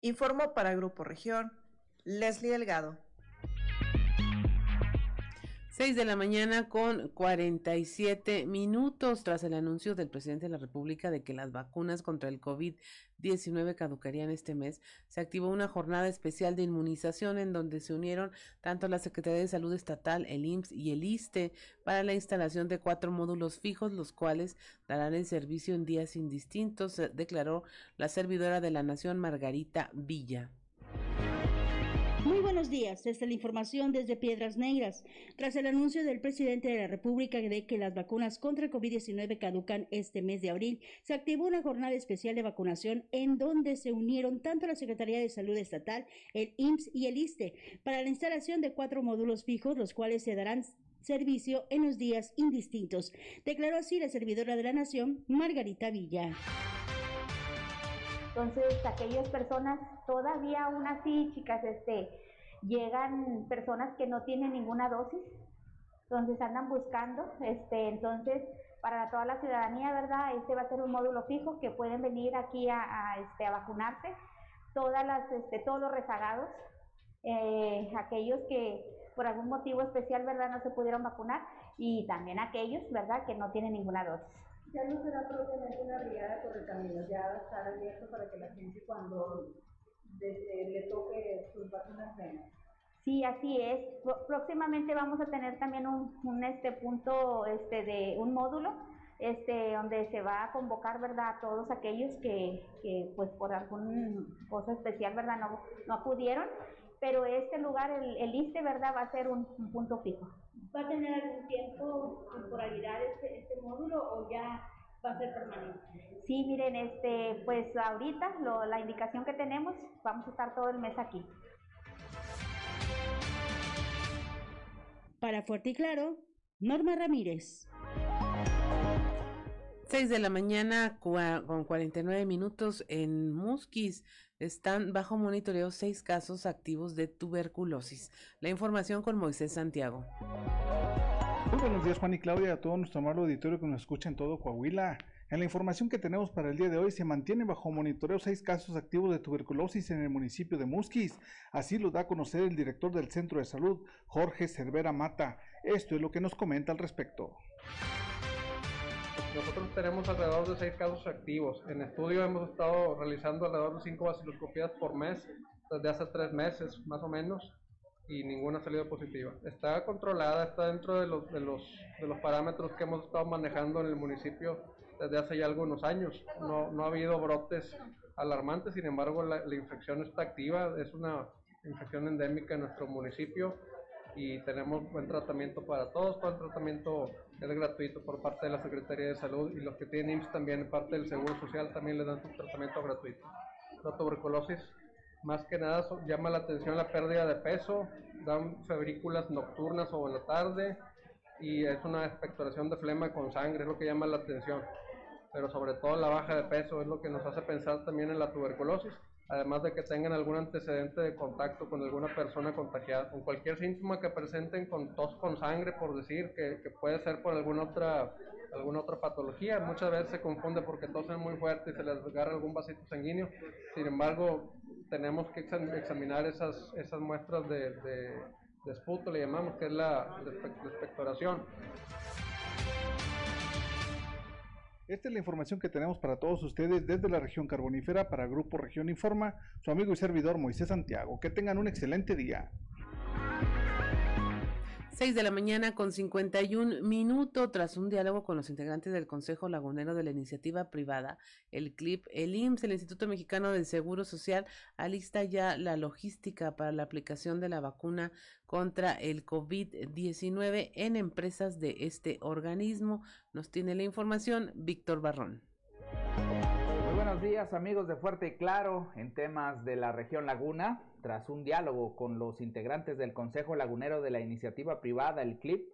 Informó para Grupo Región, Leslie Delgado. 6 de la mañana con 47 minutos tras el anuncio del presidente de la República de que las vacunas contra el COVID-19 caducarían este mes, se activó una jornada especial de inmunización en donde se unieron tanto la Secretaría de Salud Estatal, el IMSS y el ISTE para la instalación de cuatro módulos fijos, los cuales darán el servicio en días indistintos, declaró la servidora de la Nación, Margarita Villa. Buenos días, esta es la información desde Piedras Negras. Tras el anuncio del presidente de la República de que las vacunas contra el COVID-19 caducan este mes de abril, se activó una jornada especial de vacunación en donde se unieron tanto la Secretaría de Salud Estatal, el IMSS y el ISTE para la instalación de cuatro módulos fijos, los cuales se darán servicio en los días indistintos. Declaró así la servidora de la Nación, Margarita Villa. Entonces, aquellas personas, todavía aún así, chicas, este, llegan personas que no tienen ninguna dosis, entonces andan buscando, este, entonces, para toda la ciudadanía, ¿verdad? Este va a ser un módulo fijo que pueden venir aquí a, este, a vacunarse, todas las, este, todos los rezagados, eh, aquellos que por algún motivo especial, ¿verdad? No se pudieron vacunar y también aquellos, ¿verdad? Que no tienen ninguna dosis. Ya no será propiamente una brigada camino, ya va a estar abierto para que la gente cuando le toque sus vacunas. Sí, así es. Próximamente vamos a tener también un, un, este punto este de un módulo este donde se va a convocar, ¿verdad? a todos aquellos que, que pues por alguna cosa especial, ¿verdad? no no acudieron, pero este lugar el, el ISTE, ¿verdad? va a ser un punto fijo. ¿Va a tener algún tiempo, temporalidad este, este módulo o ya va a ser permanente? Sí, miren, este, pues ahorita lo, la indicación que tenemos, vamos a estar todo el mes aquí. Para Fuerte y Claro, Norma Ramírez. 6 de la mañana con 49 minutos en Musquis. Están bajo monitoreo seis casos activos de tuberculosis. La información con Moisés Santiago. Muy buenos días Juan y Claudia, a todo nuestro amable auditorio que nos escucha en todo Coahuila. En la información que tenemos para el día de hoy, se mantiene bajo monitoreo seis casos activos de tuberculosis en el municipio de Musquis. Así lo da a conocer el director del Centro de Salud, Jorge Cervera Mata. Esto es lo que nos comenta al respecto. Nosotros tenemos alrededor de seis casos activos. En estudio hemos estado realizando alrededor de cinco vaciloscopías por mes desde hace tres meses, más o menos, y ninguna ha salido positiva. Está controlada, está dentro de los, de los, de los parámetros que hemos estado manejando en el municipio desde hace ya algunos años. No, no ha habido brotes alarmantes, sin embargo la, la infección está activa, es una infección endémica en nuestro municipio y tenemos buen tratamiento para todos, todo el tratamiento es gratuito por parte de la Secretaría de Salud y los que tienen IMSS también, parte del Seguro Social, también les dan su tratamiento gratuito. La tuberculosis, más que nada, llama la atención la pérdida de peso, dan febrículas nocturnas o en la tarde y es una expectoración de flema con sangre, es lo que llama la atención. Pero sobre todo la baja de peso es lo que nos hace pensar también en la tuberculosis además de que tengan algún antecedente de contacto con alguna persona contagiada, con cualquier síntoma que presenten con tos con sangre, por decir, que, puede ser por alguna otra, alguna otra patología. Muchas veces se confunde porque tosen muy fuerte y se les agarra algún vasito sanguíneo. Sin embargo, tenemos que examinar esas, esas muestras de, de, de esputo, le llamamos, que es la, la expectoración. Esta es la información que tenemos para todos ustedes desde la región carbonífera para Grupo Región Informa, su amigo y servidor Moisés Santiago. Que tengan un excelente día. 6 de la mañana con 51 minutos tras un diálogo con los integrantes del Consejo Lagunero de la Iniciativa Privada, el CLIP, el IMSS, el Instituto Mexicano del Seguro Social, alista ya la logística para la aplicación de la vacuna contra el COVID-19 en empresas de este organismo. Nos tiene la información Víctor Barrón. Buenos días amigos de Fuerte y Claro en temas de la región Laguna tras un diálogo con los integrantes del Consejo Lagunero de la iniciativa privada, el CLIP,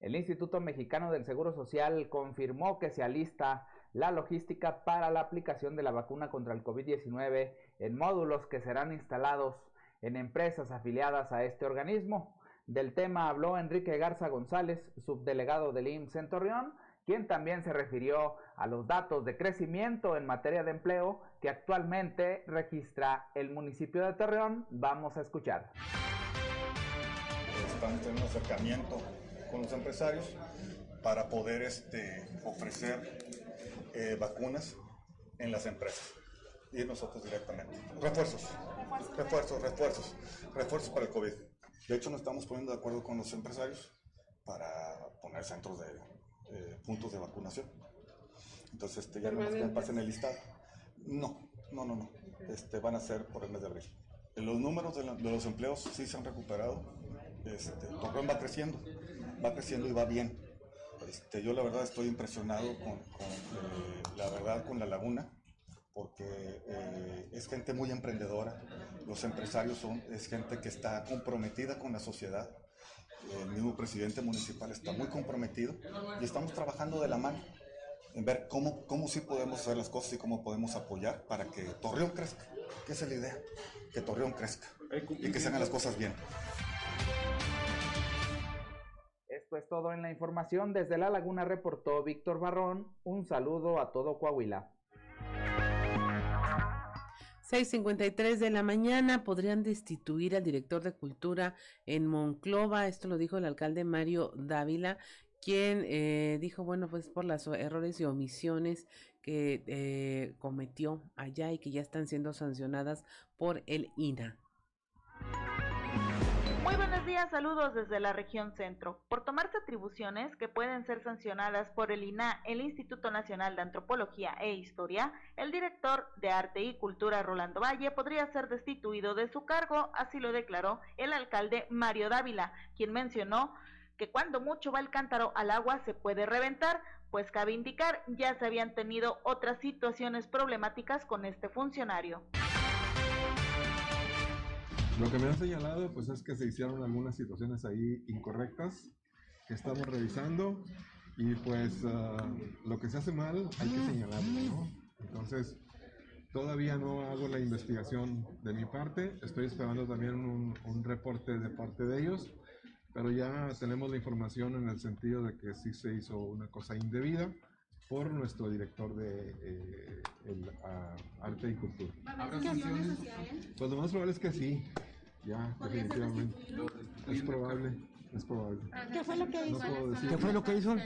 el Instituto Mexicano del Seguro Social confirmó que se alista la logística para la aplicación de la vacuna contra el COVID-19 en módulos que serán instalados en empresas afiliadas a este organismo. Del tema habló Enrique Garza González, subdelegado del IMSS en Torreón, quien también se refirió a los datos de crecimiento en materia de empleo que actualmente registra el municipio de Torreón. Vamos a escuchar. Estamos teniendo un acercamiento con los empresarios para poder este, ofrecer eh, vacunas en las empresas y nosotros directamente. Refuerzos, refuerzos, refuerzos, refuerzos para el COVID. De hecho, nos estamos poniendo de acuerdo con los empresarios para poner centros de eh, puntos de vacunación. Entonces, este, ya no más que pasen el listado. No, no, no, no. Este, van a ser por el mes de abril. Los números de, la, de los empleos sí se han recuperado. Este, Torreón va creciendo, va creciendo y va bien. Este, yo la verdad estoy impresionado con, con eh, la verdad con la laguna porque eh, es gente muy emprendedora, los empresarios son, es gente que está comprometida con la sociedad, el mismo presidente municipal está muy comprometido y estamos trabajando de la mano en ver cómo, cómo sí podemos hacer las cosas y cómo podemos apoyar para que Torreón crezca, que esa es la idea, que Torreón crezca y que se hagan las cosas bien. Esto es todo en la información. Desde La Laguna reportó Víctor Barrón. Un saludo a todo Coahuila. 6.53 de la mañana podrían destituir al director de cultura en Monclova. Esto lo dijo el alcalde Mario Dávila, quien eh, dijo, bueno, pues por los errores y omisiones que eh, cometió allá y que ya están siendo sancionadas por el INA. Saludos desde la región centro. Por tomarse atribuciones que pueden ser sancionadas por el INA, el Instituto Nacional de Antropología e Historia, el director de Arte y Cultura Rolando Valle podría ser destituido de su cargo, así lo declaró el alcalde Mario Dávila, quien mencionó que cuando mucho va el cántaro al agua se puede reventar, pues cabe indicar ya se habían tenido otras situaciones problemáticas con este funcionario. Lo que me han señalado pues es que se hicieron algunas situaciones ahí incorrectas que estamos revisando y pues uh, lo que se hace mal hay que señalarlo, ¿no? Entonces, todavía no hago la investigación de mi parte, estoy esperando también un, un reporte de parte de ellos, pero ya tenemos la información en el sentido de que sí se hizo una cosa indebida por nuestro director de eh, el, a- arte y cultura. ¿Habrá sanciones hacia él? Pues lo más probable es que sí, ya, ¿Podría ser definitivamente. Es probable, es probable. ¿Qué fue lo que No hizo? decir. ¿Qué fue lo que hizo?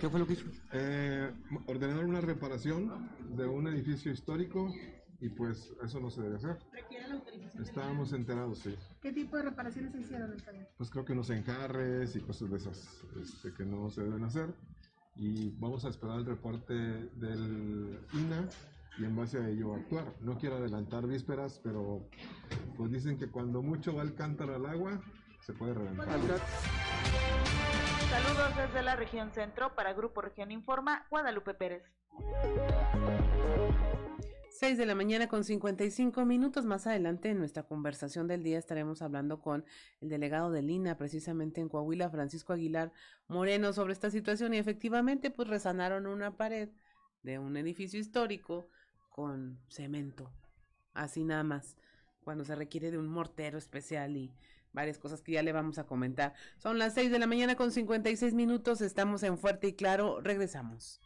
¿Qué fue lo que hizo? Eh, ordenar una reparación de un edificio histórico y pues eso no se debe hacer. Requiere la autorización. Estábamos enterados, sí. ¿Qué tipo de reparaciones se hicieron, alcalde? Pues creo que unos encarres y cosas de esas este, que no se deben hacer. Y vamos a esperar el reporte del INA y en base a ello actuar. No quiero adelantar vísperas, pero pues dicen que cuando mucho va el cántaro al agua, se puede reventar. Saludos desde la región centro para Grupo Región Informa, Guadalupe Pérez. 6 de la mañana con 55 minutos. Más adelante en nuestra conversación del día estaremos hablando con el delegado de Lina, precisamente en Coahuila, Francisco Aguilar Moreno, sobre esta situación. Y efectivamente, pues resanaron una pared de un edificio histórico con cemento. Así nada más. Cuando se requiere de un mortero especial y varias cosas que ya le vamos a comentar. Son las 6 de la mañana con 56 minutos. Estamos en Fuerte y Claro. Regresamos.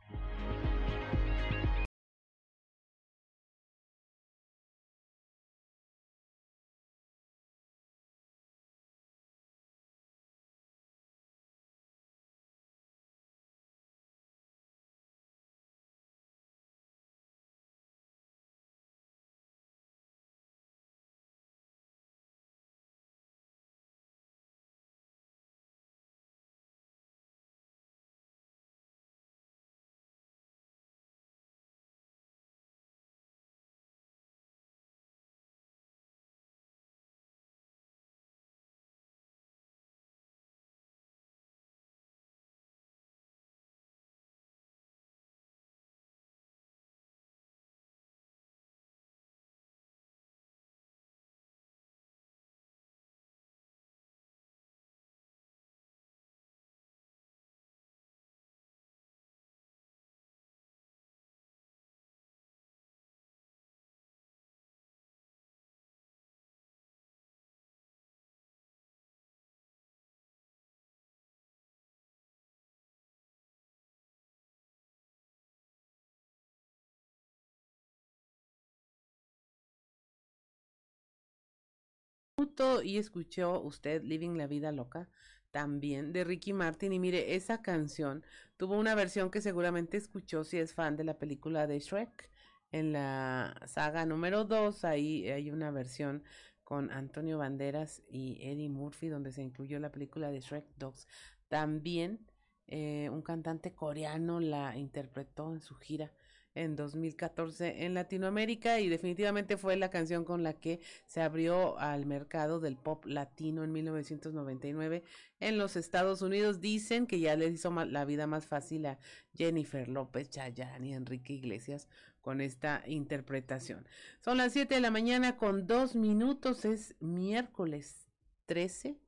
Y escuchó usted Living la Vida Loca también de Ricky Martin y mire esa canción tuvo una versión que seguramente escuchó si es fan de la película de Shrek en la saga número 2 ahí hay una versión con Antonio Banderas y Eddie Murphy donde se incluyó la película de Shrek Dogs también eh, un cantante coreano la interpretó en su gira en 2014 en Latinoamérica y definitivamente fue la canción con la que se abrió al mercado del pop latino en 1999 en los Estados Unidos. Dicen que ya les hizo la vida más fácil a Jennifer López, Chayanne y Enrique Iglesias con esta interpretación. Son las 7 de la mañana con dos minutos, es miércoles 13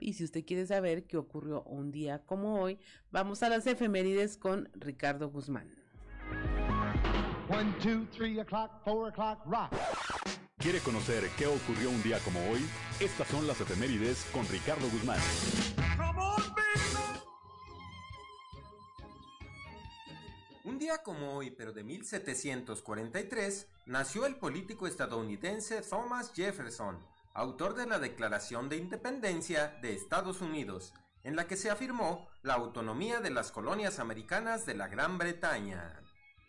y si usted quiere saber qué ocurrió un día como hoy, vamos a las efemérides con Ricardo Guzmán. One, two, three o'clock, four o'clock, rock. ¿Quiere conocer qué ocurrió un día como hoy? Estas son las efemérides con Ricardo Guzmán. Un día como hoy, pero de 1743, nació el político estadounidense Thomas Jefferson, autor de la Declaración de Independencia de Estados Unidos, en la que se afirmó la autonomía de las colonias americanas de la Gran Bretaña.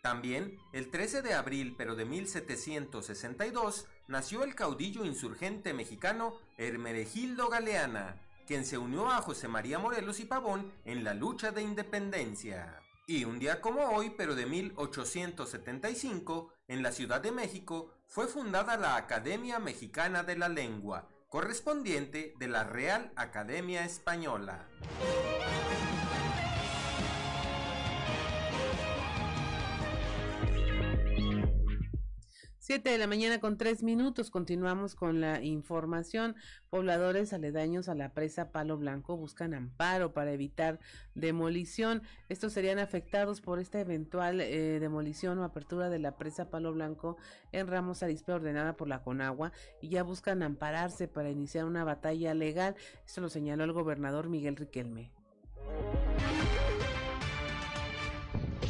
También, el 13 de abril, pero de 1762, nació el caudillo insurgente mexicano Hermenegildo Galeana, quien se unió a José María Morelos y Pavón en la lucha de independencia. Y un día como hoy, pero de 1875, en la Ciudad de México, fue fundada la Academia Mexicana de la Lengua, correspondiente de la Real Academia Española. 7 de la mañana con tres minutos. Continuamos con la información. Pobladores aledaños a la presa Palo Blanco buscan amparo para evitar demolición. Estos serían afectados por esta eventual eh, demolición o apertura de la presa Palo Blanco en Ramos Arizpe ordenada por la Conagua y ya buscan ampararse para iniciar una batalla legal. Esto lo señaló el gobernador Miguel Riquelme.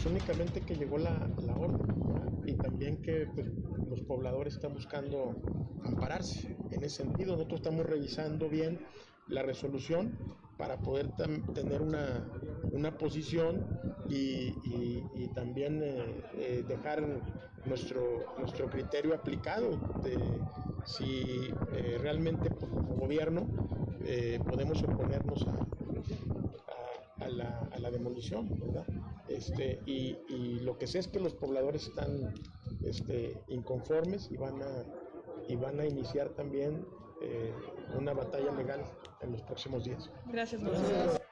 Pues únicamente que llegó la, orden y también que pues, los pobladores están buscando ampararse. En ese sentido, nosotros estamos revisando bien la resolución para poder tener una, una posición y también eh, eh, dejar nuestro, nuestro criterio aplicado de si eh, realmente pues, como gobierno podemos oponernos a, a, la, a, la, demolición, ¿verdad? Este, y, y, lo que sé es que los pobladores están este, inconformes y van a, y van a iniciar también eh, una batalla legal en los próximos días. Gracias, Gracias.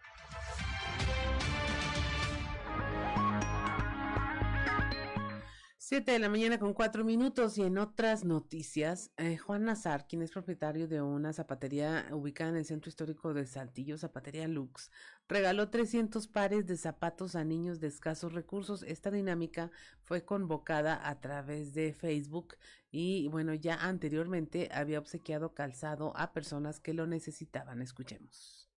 Siete de la mañana con cuatro minutos y en otras noticias, eh, Juan Nazar, quien es propietario de una zapatería ubicada en el centro histórico de Saltillo, Zapatería Lux, regaló 300 pares de zapatos a niños de escasos recursos. Esta dinámica fue convocada a través de Facebook y bueno, ya anteriormente había obsequiado calzado a personas que lo necesitaban. Escuchemos.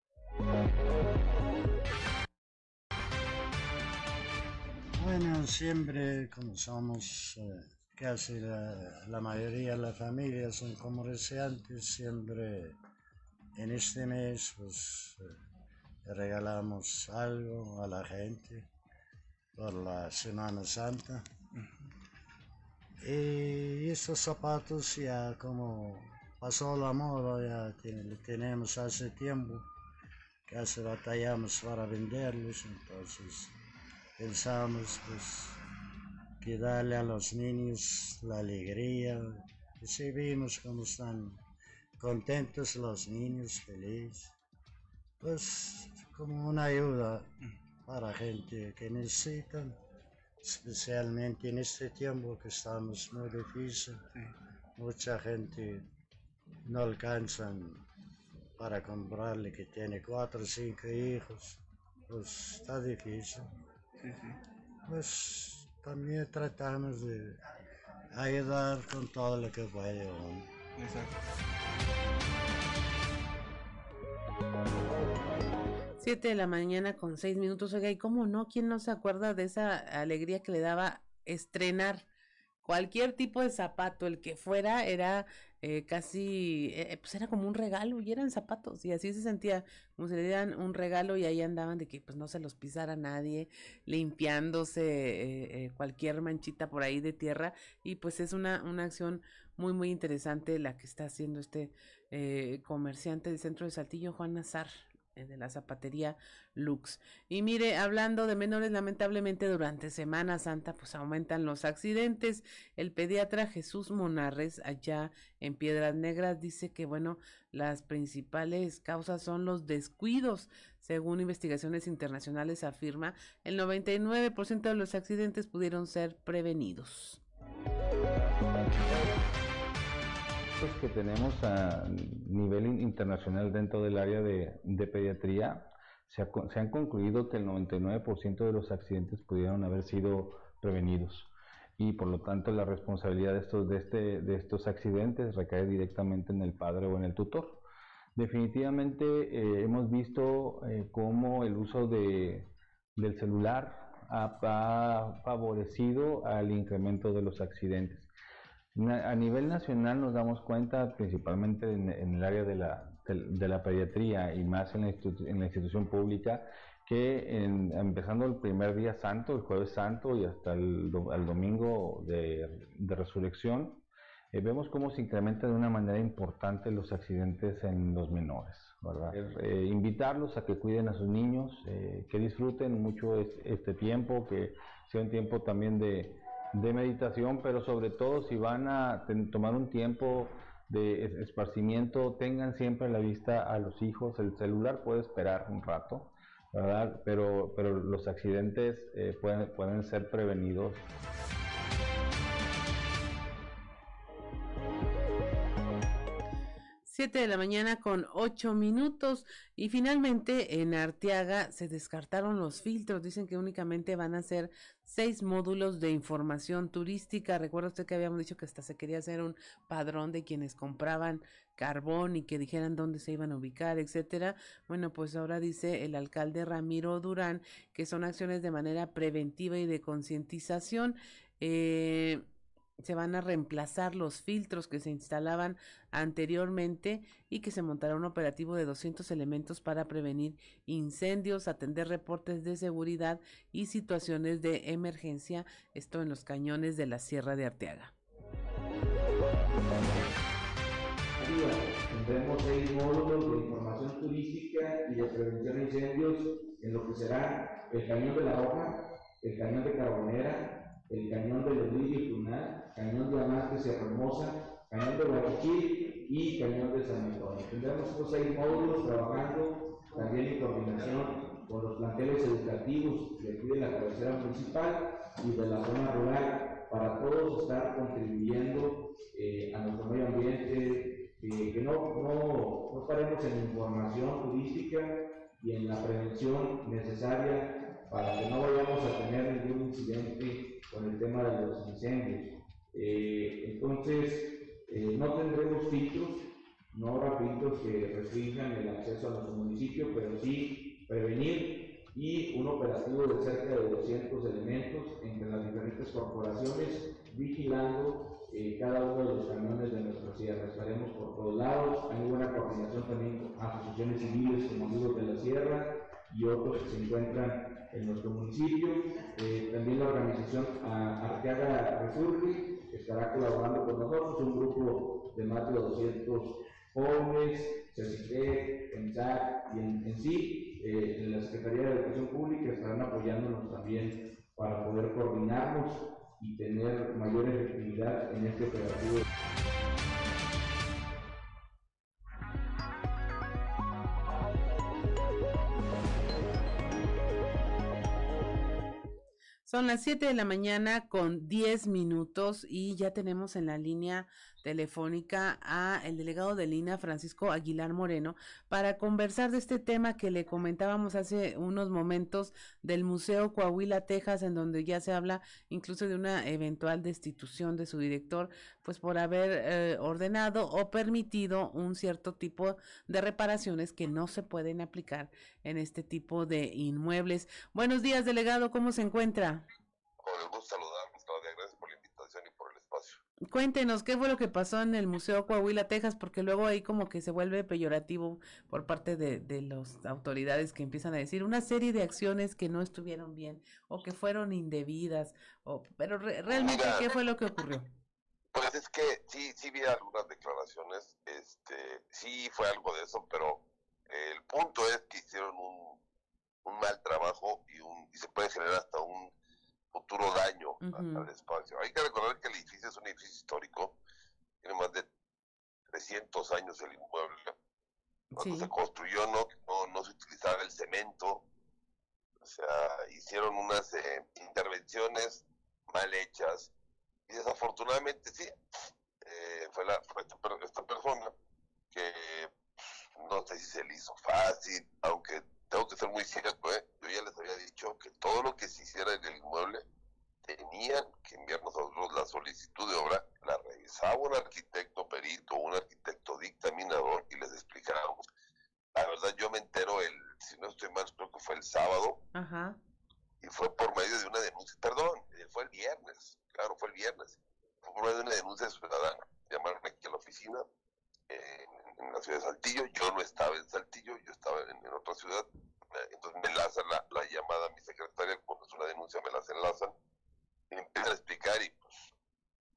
Bueno, siempre como somos eh, casi la, mayoría de la familia son comerciantes, siempre en este mes pues eh, regalamos algo a la gente por la Semana Santa. Y estos zapatos ya como pasó la moda, ya ten, tenemos hace tiempo, casi batallamos para venderlos, entonces pensamos pues que darle a los niños la alegría, que si vimos cómo están contentos los niños, felices, pues como una ayuda para gente que necesitan, especialmente en este tiempo que estamos muy difícil, sí. mucha gente no alcanzan para comprarle que tiene cuatro o cinco hijos, pues está difícil. Sí, sí. Pues también tratamos de ayudar con todo lo que puede. Exacto. Siete de la mañana con seis minutos. Oiga, ¿y cómo no? ¿Quién no se acuerda de esa alegría que le daba estrenar cualquier tipo de zapato, el que fuera, era eh, casi, eh, pues era como un regalo y eran zapatos y así se sentía, como si le dieran un regalo y ahí andaban de que pues no se los pisara nadie, limpiándose eh, cualquier manchita por ahí de tierra y pues es una, una acción muy muy interesante la que está haciendo este comerciante del centro de Saltillo, Juan Nazar de la zapatería Lux. Y mire, hablando de menores, lamentablemente durante Semana Santa pues aumentan los accidentes. El pediatra Jesús Monarres allá en Piedras Negras dice que bueno, las principales causas son los descuidos. Según investigaciones internacionales afirma, el 99% de los accidentes pudieron ser prevenidos que tenemos a nivel internacional dentro del área de, pediatría, se, ha, se, han concluido que el 99% de los accidentes pudieron haber sido prevenidos y por lo tanto la responsabilidad de estos, este, accidentes recae directamente en el padre o en el tutor. Definitivamente eh, hemos visto eh, cómo el uso de, del celular ha favorecido al incremento de los accidentes. A nivel nacional nos damos cuenta, principalmente en, en el área de la, de, de, la pediatría y más en la, en la institución pública, que en, empezando el primer día santo, el jueves santo y hasta el, el domingo de, de resurrección, eh, vemos cómo se incrementa de una manera importante los accidentes en los menores. ¿verdad? Eh, invitarlos a que cuiden a sus niños, eh, que disfruten mucho es, este tiempo, que sea un tiempo también de, de meditación, pero sobre todo si van a tomar un tiempo de esparcimiento, tengan siempre la vista a los hijos, el celular puede esperar un rato, ¿verdad? Pero, pero los accidentes eh, pueden, pueden ser prevenidos. 7 de la mañana con 8 minutos y finalmente en Arteaga se descartaron los filtros. Dicen que únicamente van a ser seis módulos de información turística. Recuerda usted que habíamos dicho que hasta se quería hacer un padrón de quienes compraban carbón y que dijeran dónde se iban a ubicar, etcétera. Bueno, pues ahora dice el alcalde Ramiro Durán que son acciones de manera preventiva y de concientización. Eh, se van a reemplazar los filtros que se instalaban anteriormente y que se montará un operativo de 200 elementos para prevenir incendios, atender reportes de seguridad y situaciones de emergencia, esto en los cañones de la Sierra de Arteaga. Tendremos seis módulos de información turística y de prevención de incendios en lo que será el cañón de la Roja, el cañón de Carbonera, el cañón de Lodrillo y Tunal, cañón de Amantes y Hermosa, cañón de Guachichil y cañón de San Antonio. Tendremos estos seis módulos trabajando también en coordinación con los planteles educativos de aquí de la cabecera municipal y de la zona rural para todos estar contribuyendo eh, a nuestro medio ambiente, eh, que no, no, no paremos en información turística y en la prevención necesaria para que no vayamos a tener ningún incidente con el tema de los incendios. Eh, entonces, eh, no tendremos filtros, no filtros que restrinjan el acceso a nuestro municipio, pero sí prevenir y un operativo de cerca de 200 elementos entre las diferentes corporaciones vigilando eh, cada uno de los camiones de nuestra sierra. Estaremos por todos lados, hay buena coordinación también con asociaciones civiles como Amigos de la Sierra y otros que se encuentran en nuestro municipio. Eh, también la organización Arteaga Resurge estará colaborando con nosotros, un grupo de más de 200 jóvenes, CECITE, PENSAC y en, sí, eh, en la Secretaría de Educación Pública estarán apoyándonos también para poder coordinarnos y tener mayor efectividad en este operativo. Son las 7 de la mañana con 10 minutos y ya tenemos en la línea telefónica a el delegado de Lina, Francisco Aguilar Moreno, para conversar de este tema que le comentábamos hace unos momentos del Museo Coahuila, Texas, en donde ya se habla incluso de una eventual destitución de su director, pues por haber eh, ordenado o permitido un cierto tipo de reparaciones que no se pueden aplicar en este tipo de inmuebles. Buenos días, delegado, ¿cómo se encuentra saludarlos, Claudia. Gracias por la invitación y por el espacio. Cuéntenos, ¿qué fue lo que pasó en el Museo Coahuila, Texas? Porque luego ahí como que se vuelve peyorativo por parte de, de las autoridades que empiezan a decir una serie de acciones que no estuvieron bien o que fueron indebidas, o, pero re, realmente, Mira, ¿qué fue lo que ocurrió? Pues es que sí, sí vi algunas declaraciones, este, sí fue algo de eso, pero el punto es que hicieron un, un mal trabajo y, un, y se puede generar hasta un futuro daño uh -huh. al, espacio. Hay que recordar que el edificio es un edificio histórico, tiene más de 300 años el inmueble. Cuando sí. se construyó no, no, no, se utilizaba el cemento, o sea, hicieron unas eh, intervenciones mal hechas y desafortunadamente sí, eh, fue, la, fue esta, esta persona que no sé si se le hizo fácil, aunque tengo que ser muy cierto, ¿eh? yo ya les había dicho que todo lo que se hiciera en el inmueble tenían que enviar nosotros la solicitud de obra, la revisaba un arquitecto perito, un arquitecto dictaminador y les explicábamos. La verdad yo me entero el, si no estoy mal, creo que fue el sábado, Ajá. y fue por medio de una denuncia, perdón, eh, fue el viernes, claro, fue el viernes, fue por medio de una denuncia ciudadana, llamaron aquí a la oficina, eh, en, en la ciudad de Saltillo, yo no estaba en Saltillo, yo estaba en, en otra ciudad, entonces me enlazan la, la, llamada a mi secretaria, cuando es una denuncia me las enlazan, y empiezan a explicar y pues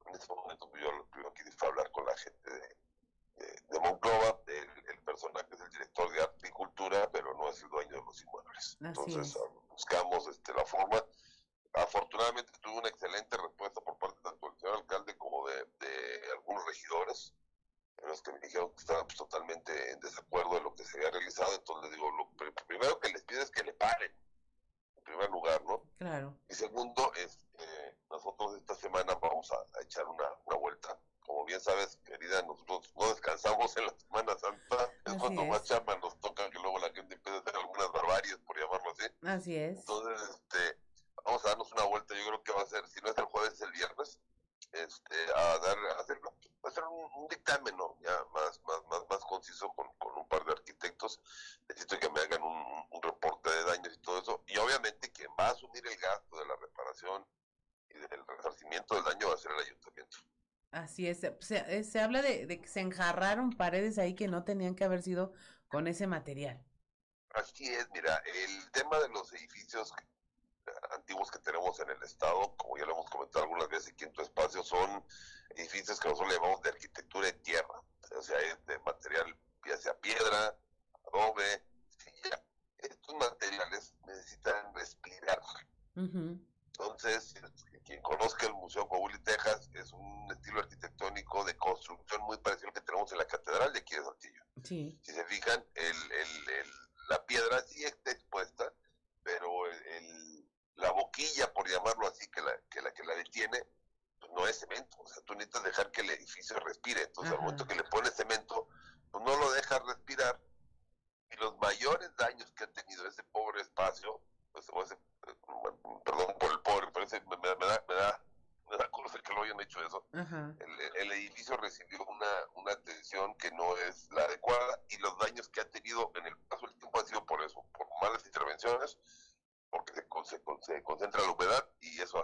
en ese momento pues, yo lo primero que hice fue hablar con la gente de, de, de Monclova, el, el, personaje es el director de arte y cultura, pero no es el dueño de los inmuebles. Así entonces es. uh, buscamos este, la forma, afortunadamente tuve una excelente respuesta por parte tanto del señor alcalde como de, de algunos regidores, en los que me dijeron que estaban pues, totalmente en desacuerdo de lo que se había realizado, entonces les digo, lo primero que les pido es que le paren, en primer lugar, ¿no? Claro. Y segundo, es, eh, nosotros esta semana vamos a, a echar una, una, vuelta como bien sabes, querida, nosotros no descansamos en la Semana Santa, es Así cuando es. más chamba nos toca, que luego la gente empieza a hacer algunas barbaries, por llamarlo así. Así es. Entonces, este, vamos a darnos una vuelta, yo creo que va a ser, si no es el jueves, es el viernes, este, a dar, a hacer, a hacer un, un dictamen, ¿no? Ya más, más, más, más conciso con, con un par de arquitectos. Necesito que me hagan un, un- reporte de daños y todo eso. Y obviamente quien va a asumir el gasto de la reparación y del resarcimiento del daño va a ser el ayuntamiento. Así es. Se, eh, se habla de, de que se enjarraron paredes ahí que no tenían que haber sido con ese material. Así es, mira, el tema de los edificios antiguos que tenemos en el estado, como ya lo hemos comentado algunas veces aquí en tu espacio, son edificios que nosotros le llamamos de arquitectura de tierra, o sea, de material, ya sea piedra, adobe, silla. Estos materiales necesitan respirar. Ujú. Entonces, quien conozca el Museo Coahuila y Texas, es un estilo arquitectónico de construcción muy parecido al que tenemos en la Catedral de aquí de Saltillo. Sí. Si se fijan, el, el- el- la piedra sí está expuesta, pero el- la boquilla, por llamarlo así, que la que la, que la detiene, pues no es cemento. O sea, tú necesitas dejar que el edificio respire. Entonces, al Ajá. momento que le pones cemento, pues no lo dejas respirar. Y los mayores daños que ha tenido ese pobre espacio, pues, o ese, perdón por el pobre, pero ese me, me da, me da, me da, me da cosa que lo hayan hecho eso el, el edificio recibió una, una atención que no es la adecuada y los daños que ha tenido en el paso del tiempo han sido por eso, por malas intervenciones, porque se, se, con- se concentra la humedad y eso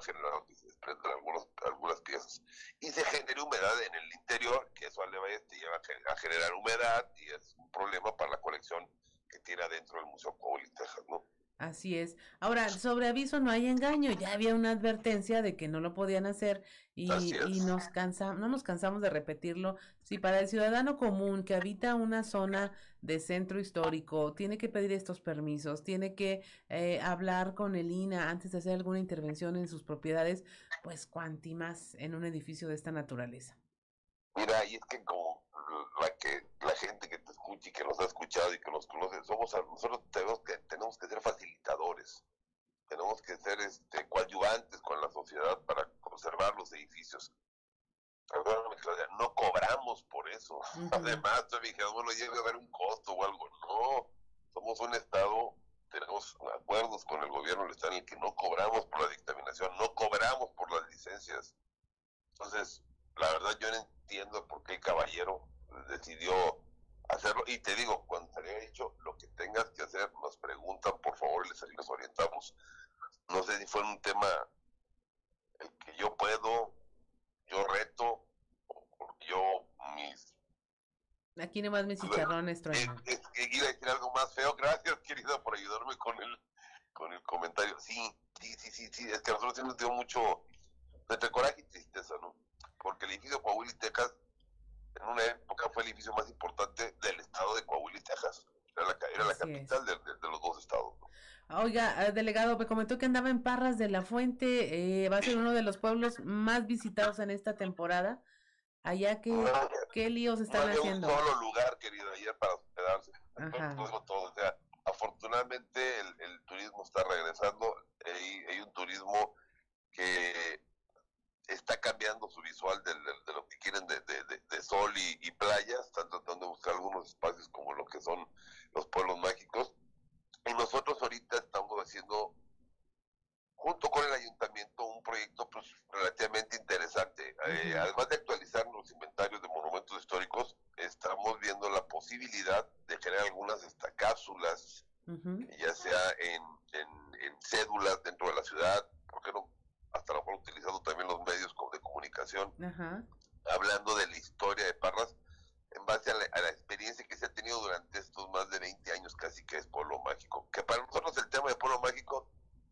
se desprendan algunos, algunas piezas. Y se genera humedad en el interior, que eso vez te lleva a ge- a generar humedad y es un problema para la colección que tiene adentro el Museo y Texas, ¿no? Así es. Ahora, sobre aviso no hay engaño. Ya había una advertencia de que no lo podían hacer y, y nos cansa, no nos cansamos de repetirlo. Si para el ciudadano común que habita una zona de centro histórico tiene que pedir estos permisos, tiene que eh, hablar con el INA antes de hacer alguna intervención en sus propiedades, pues cuanti más en un edificio de esta naturaleza. Mira, y es que como la que la gente que te escucha y que nos ha escuchado y que nos conoce, somos a- nosotros tenemos que tenemos que ser facilitadores, tenemos que ser este coadyuvantes con la sociedad para conservar los edificios. No cobramos por eso. Además, me dijeras, bueno, debe haber un costo o algo. No, somos un estado, tenemos acuerdos con el gobierno del estado en el que no cobramos por la dictaminación, no cobramos por las licencias. Entonces, la verdad yo no entiendo por qué el caballero decidió hacerlo. Y te digo, cuando se le haya dicho lo que tengas que hacer, nos preguntan, por favor, y les, les orientamos. No sé si fue un tema el que yo puedo, yo reto, o porque yo mis... Aquí nomás mis chicharrones truenan. Es que iba a decir algo más feo. Gracias, querida, por ayudarme con el, con el comentario. Sí, sí, sí, sí, sí. Es que a nosotros sí nos dio mucho entre coraje y tristeza, ¿no? Porque el edificio Coahuila y Texas, en una época fue el edificio más importante del estado de Coahuila y Texas. Era la, era la capital de, de- de los dos estados. ¿no? Oiga, eh, delegado, me comentó que andaba en Parras de la Fuente, eh, va a ser uno de los pueblos más visitados en esta temporada. Allá, ¿qué, qué líos No están había haciendo? un solo lugar, querido, ayer para hospedarse. Todo, todo. O sea, afortunadamente el, el turismo está regresando. Hay, hay un turismo que está cambiando su visual del- del- de, lo que quieren de, de- de- de sol y, y playa. Están tratando de buscar algunos espacios como lo que son los pueblos mágicos. Y nosotros ahorita estamos haciendo, junto con el ayuntamiento, un proyecto pues, relativamente interesante. Eh, además de actualizar los inventarios de monumentos históricos, estamos viendo la posibilidad de crear algunas hasta cápsulas, ya sea en, en- en cédulas dentro de la ciudad, ¿por qué no? Hasta lo mejor utilizando también los medios de comunicación, Ajá. hablando de la historia de Parras, en base a la, a la experiencia que se ha tenido durante estos más de 20 años casi que es Pueblo Mágico. Que para nosotros el tema de Pueblo Mágico,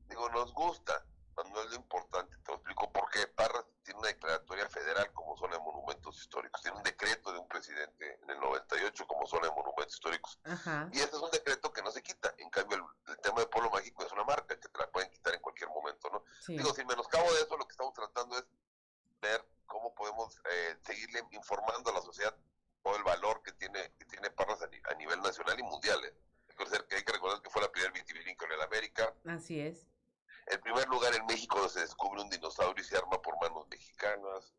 digo, nos gusta, no es lo importante. Te lo explico por qué. Parras tiene una declaratoria federal como zona de monumentos históricos. Tiene un decreto de un presidente en el 98 como zona de monumentos históricos. Ajá. Y ese es un decreto que no se quita. En cambio, el, el tema de Pueblo Mágico es una marca que te la pueden quitar en cualquier momento, ¿no? Sí. Digo, sin menoscabo de eso, lo que estamos tratando es ver cómo podemos eh, seguirle informando a la sociedad todo el valor que tiene que tiene Parras a, ni- a nivel nacional y mundial. ¿eh? Que- hay que recordar que fue la primera vitivinícola en América, Así es. El primer lugar en México donde se descubre un dinosaurio y se arma por manos mexicanas,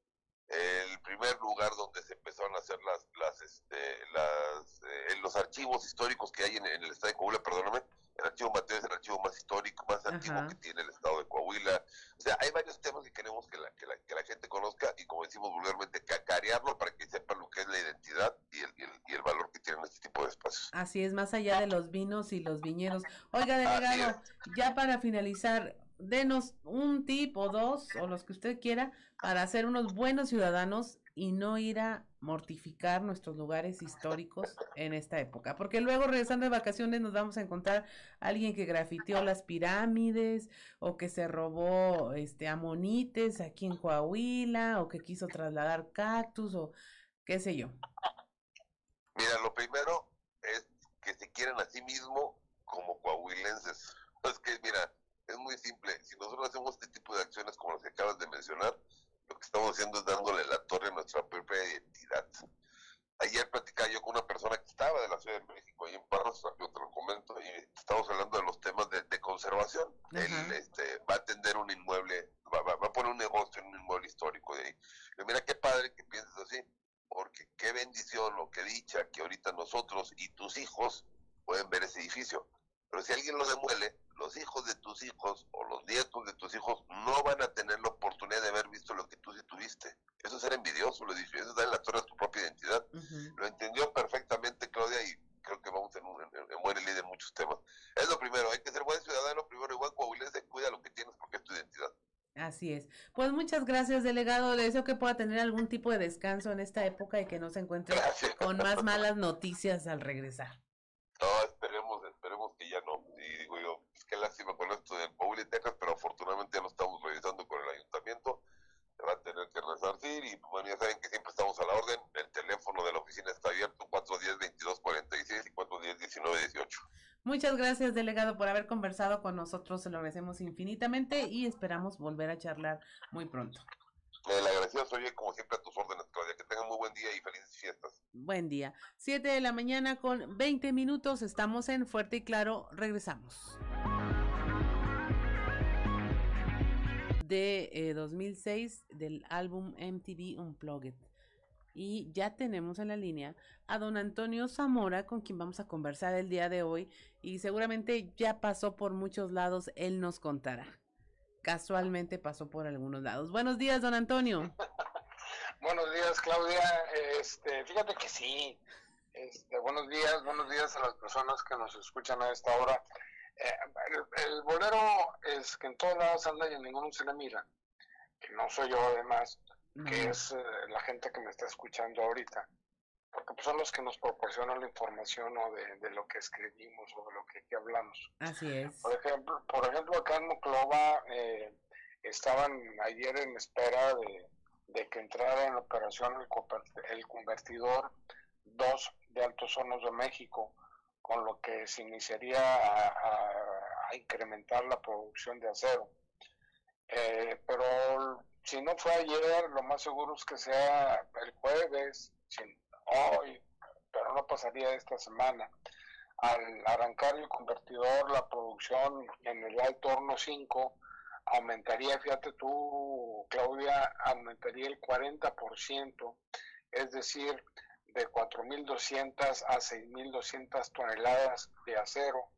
el primer lugar donde se empezaron a hacer las, las, este, las, eh, los archivos históricos que hay en, en el estado de Coahuila, perdóname, el archivo Mateo es el archivo más histórico, más antiguo que tiene el estado de Coahuila. O sea, hay varios temas que queremos que la, que la, que la gente conozca y, como decimos vulgarmente, cacarearlo para que sepan lo que es la identidad y el, y el, y el valor que tienen este tipo de espacios. Así es, más allá de los vinos y los viñedos. Oiga, delegado, ya para finalizar, denos un tip o dos, o los que usted quiera, para ser unos buenos ciudadanos y no ir a mortificar nuestros lugares históricos en esta época. Porque luego, regresando de vacaciones, nos vamos a encontrar alguien que grafiteó las pirámides, o que se robó este amonites aquí en Coahuila, o que quiso trasladar cactus, o qué sé yo. Mira, lo primero es que se quieren a sí mismo como coahuilenses. Es que, mira, es muy simple. Si nosotros hacemos este tipo de acciones como las que acabas de mencionar, lo que estamos haciendo es dándole la torre a nuestra propia identidad. Ayer platicaba yo con una persona que estaba de la Ciudad de México, ahí en Parras, yo te lo comento, y estamos hablando de los temas de, de conservación. Él este, va a atender un inmueble, va, va- va a poner un negocio en un inmueble histórico de ahí. Digo, mira qué padre que pienses así, porque qué bendición o qué dicha que ahorita nosotros y tus hijos pueden ver ese edificio. Pero si alguien lo demuele, los hijos de tus hijos o los nietos de tus hijos no van a tener la oportunidad de haber visto lo que tú sí tuviste. Eso es ser envidioso, lo dije. Eso es darle la torre a tu propia identidad. Lo entendió perfectamente Claudia y creo que vamos en, un, en, en buen líder en muchos temas. Es lo primero, hay que ser buen ciudadano primero y buen coahuilense, cuida lo que tienes porque es tu identidad. Así es. Pues muchas gracias, delegado. Le deseo que pueda tener algún tipo de descanso en esta época y que no se encuentre con más malas noticias al regresar. No, esperemos, esperemos que ya no. Y digo yo, pues qué lástima con esto del Coahuila y Texas, pero afortunadamente ya lo estamos revisando con el ayuntamiento. Se va a tener que resarcir y bueno, ya saben que siempre estamos a la orden. El teléfono de la oficina está abierto, 410-2246 y 410-1918. Muchas gracias, delegado, por haber conversado con nosotros. Se lo agradecemos infinitamente y esperamos volver a charlar muy pronto. El agradecido soy como siempre, a tus órdenes, Claudia. Que tengan muy buen día y felices fiestas. Buen día. Siete de la mañana con 20 minutos. Estamos en Fuerte y Claro. Regresamos. De eh, 2006 del álbum MTV Unplugged. Y ya tenemos en la línea a don Antonio Zamora, con quien vamos a conversar el día de hoy. Y seguramente ya pasó por muchos lados, él nos contará. Casualmente pasó por algunos lados. Buenos días, don Antonio. Buenos días, Claudia. Este, fíjate que sí. Este, buenos días, buenos días a las personas que nos escuchan a esta hora. Eh, el, el bolero es que en todos lados anda y en ninguno se le mira. Que no soy yo, además, que es eh, la gente que me está escuchando ahorita. Porque pues, son los que nos proporcionan la información o de, de lo que escribimos o de lo que aquí hablamos. Así es. Por ejemplo, por ejemplo acá en Moclova eh, estaban ayer en espera de, de que entrara en operación el convertidor 2 de Altos Hornos de México, con lo que se iniciaría a, incrementar la producción de acero. Eh, pero si no fue ayer, lo más seguro es que sea el jueves, hoy, pero no pasaría esta semana. Al arrancar el convertidor, la producción en el Alto Horno 5 aumentaría, fíjate tú, Claudia, aumentaría el 40%, es decir, de 4.200 a 6.200 toneladas de acero,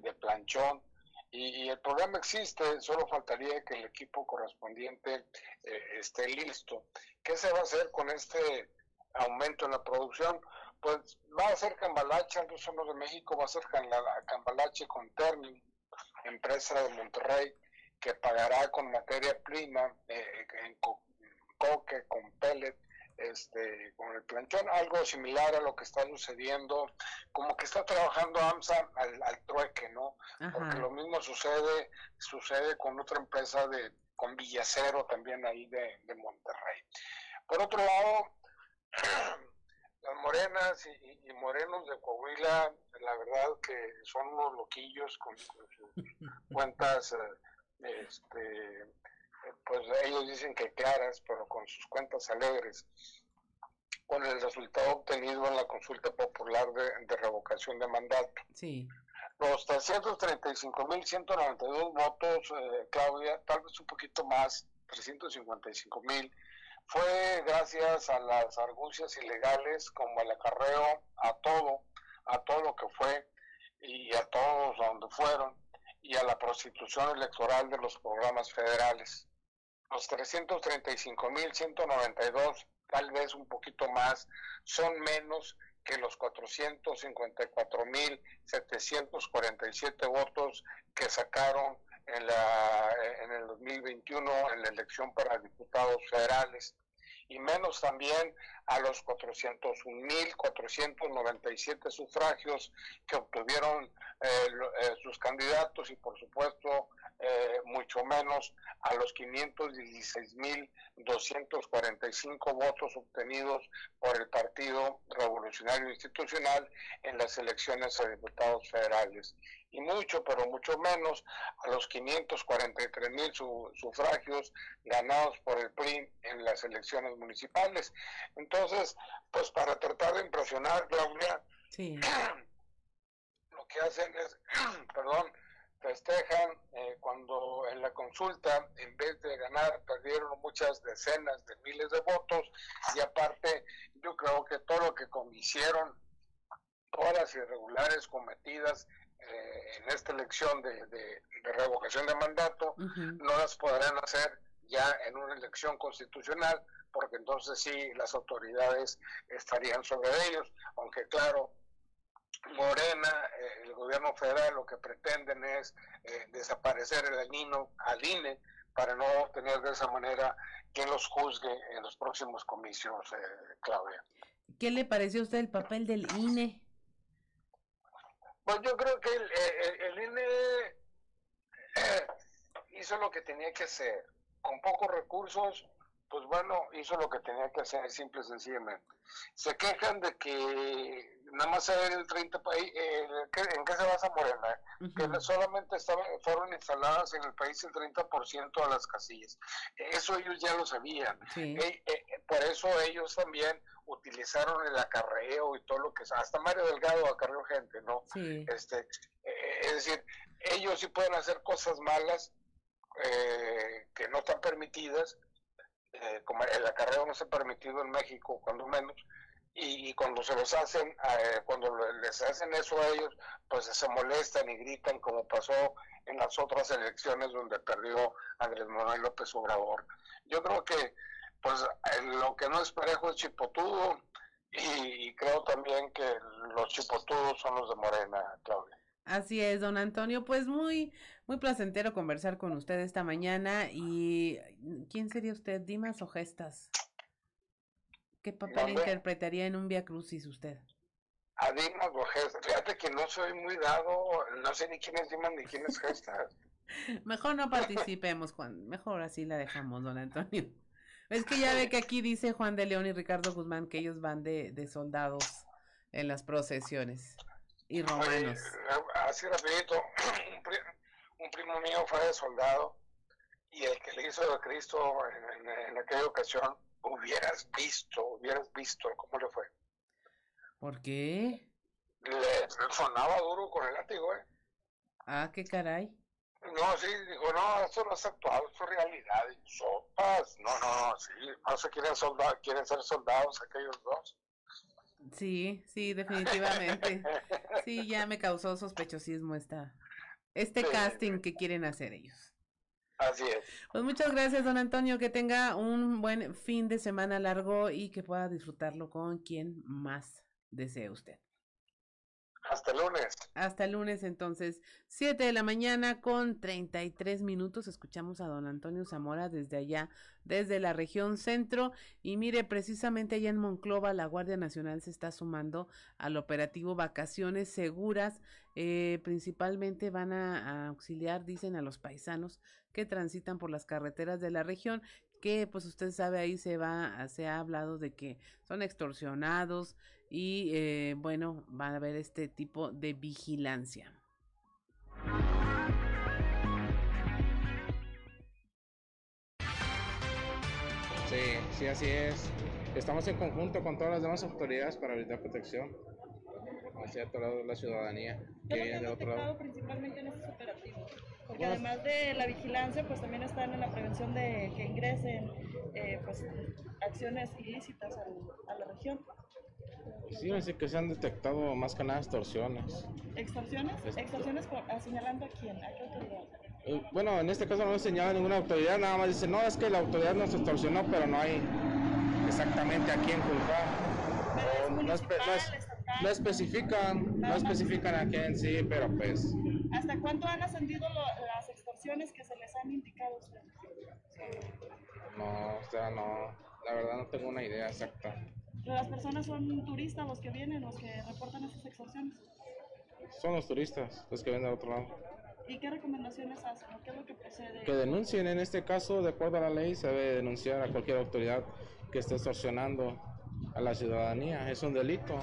de planchón. Y, y el programa existe, solo faltaría que el equipo correspondiente eh, esté listo. ¿Qué se va a hacer con este aumento en la producción? Pues va a ser Cambalache, Altos Hornos de México, va a ser Cambala- Cambalache con Ternium, empresa de Monterrey, que pagará con materia prima, eh, en co- coque, con pellet, este, con el planchón, algo similar a lo que está sucediendo, como que está trabajando AMSA al, al trueque, ¿no? Porque lo mismo sucede, sucede con otra empresa de, con Villacero también ahí de, de Monterrey. Por otro lado, las morenas y, morenos de Coahuila, la verdad que son unos loquillos con, con sus cuentas, eh, este, pues ellos dicen que claras, pero con sus cuentas alegres, con el resultado obtenido en la consulta popular de, de revocación de mandato. Sí. Los 335.192 votos, eh, Claudia, tal vez un poquito más, 355.000, fue gracias a las argucias ilegales como el acarreo a todo, a todo lo que fue y a todos donde fueron y a la prostitución electoral de los programas federales. Los 335.192, tal vez un poquito más, son menos que los 454.747 votos que sacaron en, la, en el 2021 en la elección para diputados federales. Y menos también a los 401.497 sufragios que obtuvieron eh, eh, sus candidatos y por supuesto eh, mucho menos a los 516.245 votos obtenidos por el Partido Revolucionario Institucional en las elecciones a diputados federales y mucho, pero mucho menos a los 543 mil sufragios ganados por el PRI en las elecciones municipales. Entonces, pues para tratar de impresionar, Claudia, lo que hacen es, perdón, festejan eh, cuando en la consulta, en vez de ganar, perdieron muchas decenas de miles de votos. Y aparte, yo creo que todo lo que hicieron, todas las irregulares cometidas eh, en esta elección de, de, revocación de mandato no las podrán hacer ya en una elección constitucional, porque entonces sí las autoridades estarían sobre ellos, aunque claro, Morena, eh, el gobierno federal lo que pretenden es eh, desaparecer el anino al INE para no tener de esa manera quien los juzgue en los próximos comicios, Claudia. ¿Qué le pareció a usted el papel del INE? Pues yo creo que el, el, INE eh, hizo lo que tenía que hacer. Con pocos recursos, pues bueno, hizo lo que tenía que hacer, simple y sencillamente. Se quejan de que nada más se el 30 país, eh, ¿en qué se basa Morena? Que solamente fueron instaladas en el país el 30% de las casillas. Eso ellos ya lo sabían. Eh, por eso ellos también utilizaron el acarreo y todo lo que hasta Mario Delgado acarreó gente, ¿no? Este, eh, es decir, ellos sí pueden hacer cosas malas eh, que no están permitidas, eh, como el acarreo no está permitido en México, cuando menos, y, cuando se los hacen, cuando les hacen eso a ellos, pues se molestan y gritan como pasó en las otras elecciones donde perdió Andrés Manuel López Obrador. Yo creo que pues lo que no es parejo es chipotudo y, creo también que los chipotudos son los de Morena, Claudia. Así es, don Antonio, pues muy, muy placentero conversar con usted esta mañana y ¿quién sería usted, Dimas o Gestas? ¿Qué papel interpretaría en un Via Crucis usted? A Dimas o Gestas, fíjate que no soy muy dado, no sé ni quién es Dimas ni quién es Gestas. Mejor no participemos, Juan, mejor así la dejamos, don Antonio. Es que ya ve que aquí dice Juan de León y Ricardo Guzmán que ellos van de, de soldados en las procesiones y romanos. así rapidito, un, primo mío fue de soldado y el que le hizo a Cristo en, aquella ocasión, hubieras visto, hubieras visto cómo le fue. ¿Por qué? Le sonaba duro con el látigo, ¿eh? Ah, qué caray. No, sí, dijo, no, esto no es actual, esto es realidad. Y sopas, no, no, sí, no se quieren, soldados, quieren ser soldados aquellos dos. Sí, sí, definitivamente. sí, ya me causó sospechosismo esta, este casting que quieren hacer ellos. Así es. Pues muchas gracias, don Antonio, que tenga un buen fin de semana largo y que pueda disfrutarlo con quien más desee usted. Hasta el lunes. Hasta el lunes, entonces, 7 de la mañana con 33 minutos. Escuchamos a don Antonio Zamora desde allá, desde la región centro. Y mire, precisamente allá en Monclova, la Guardia Nacional se está sumando al operativo Vacaciones Seguras. Eh, principalmente van a, auxiliar, dicen, a los paisanos que transitan por las carreteras de la región que pues usted sabe ahí se va se ha hablado de que son extorsionados y eh, bueno, van a haber este tipo de vigilancia. Sí, sí, así es. Estamos en conjunto con todas las demás autoridades para brindar protección. hacia otro lado de la ciudadanía ¿Qué que viene de otro lado. principalmente en estos operativos? Porque además de la vigilancia, pues también están en la prevención de que ingresen eh, pues, acciones ilícitas a la región. Sí, así que se han detectado más que nada extorsiones. ¿Extorsiones? Este- ¿Extorsiones por, a- señalando a quién? ¿A qué autoridad? Eh, Bueno, en este caso no señala ninguna autoridad, nada más dice, no, es que la autoridad nos extorsionó, pero no hay exactamente a quién culpar. No, espe- no es- no especifican, no especifican a quién sí, pero pues ¿Hasta cuánto han ascendido lo- las extorsiones que se les han indicado a ustedes? no, o sea, no, la verdad no tengo una idea exacta. ¿Las personas son turistas los que vienen, los que reportan esas extorsiones? Son los turistas los que vienen del otro lado. ¿Y qué recomendaciones hacen? ¿O ¿Qué es lo que procede? Que denuncien en este caso, de acuerdo a la ley, se debe denunciar a cualquier autoridad que esté extorsionando a la ciudadanía. Es un delito.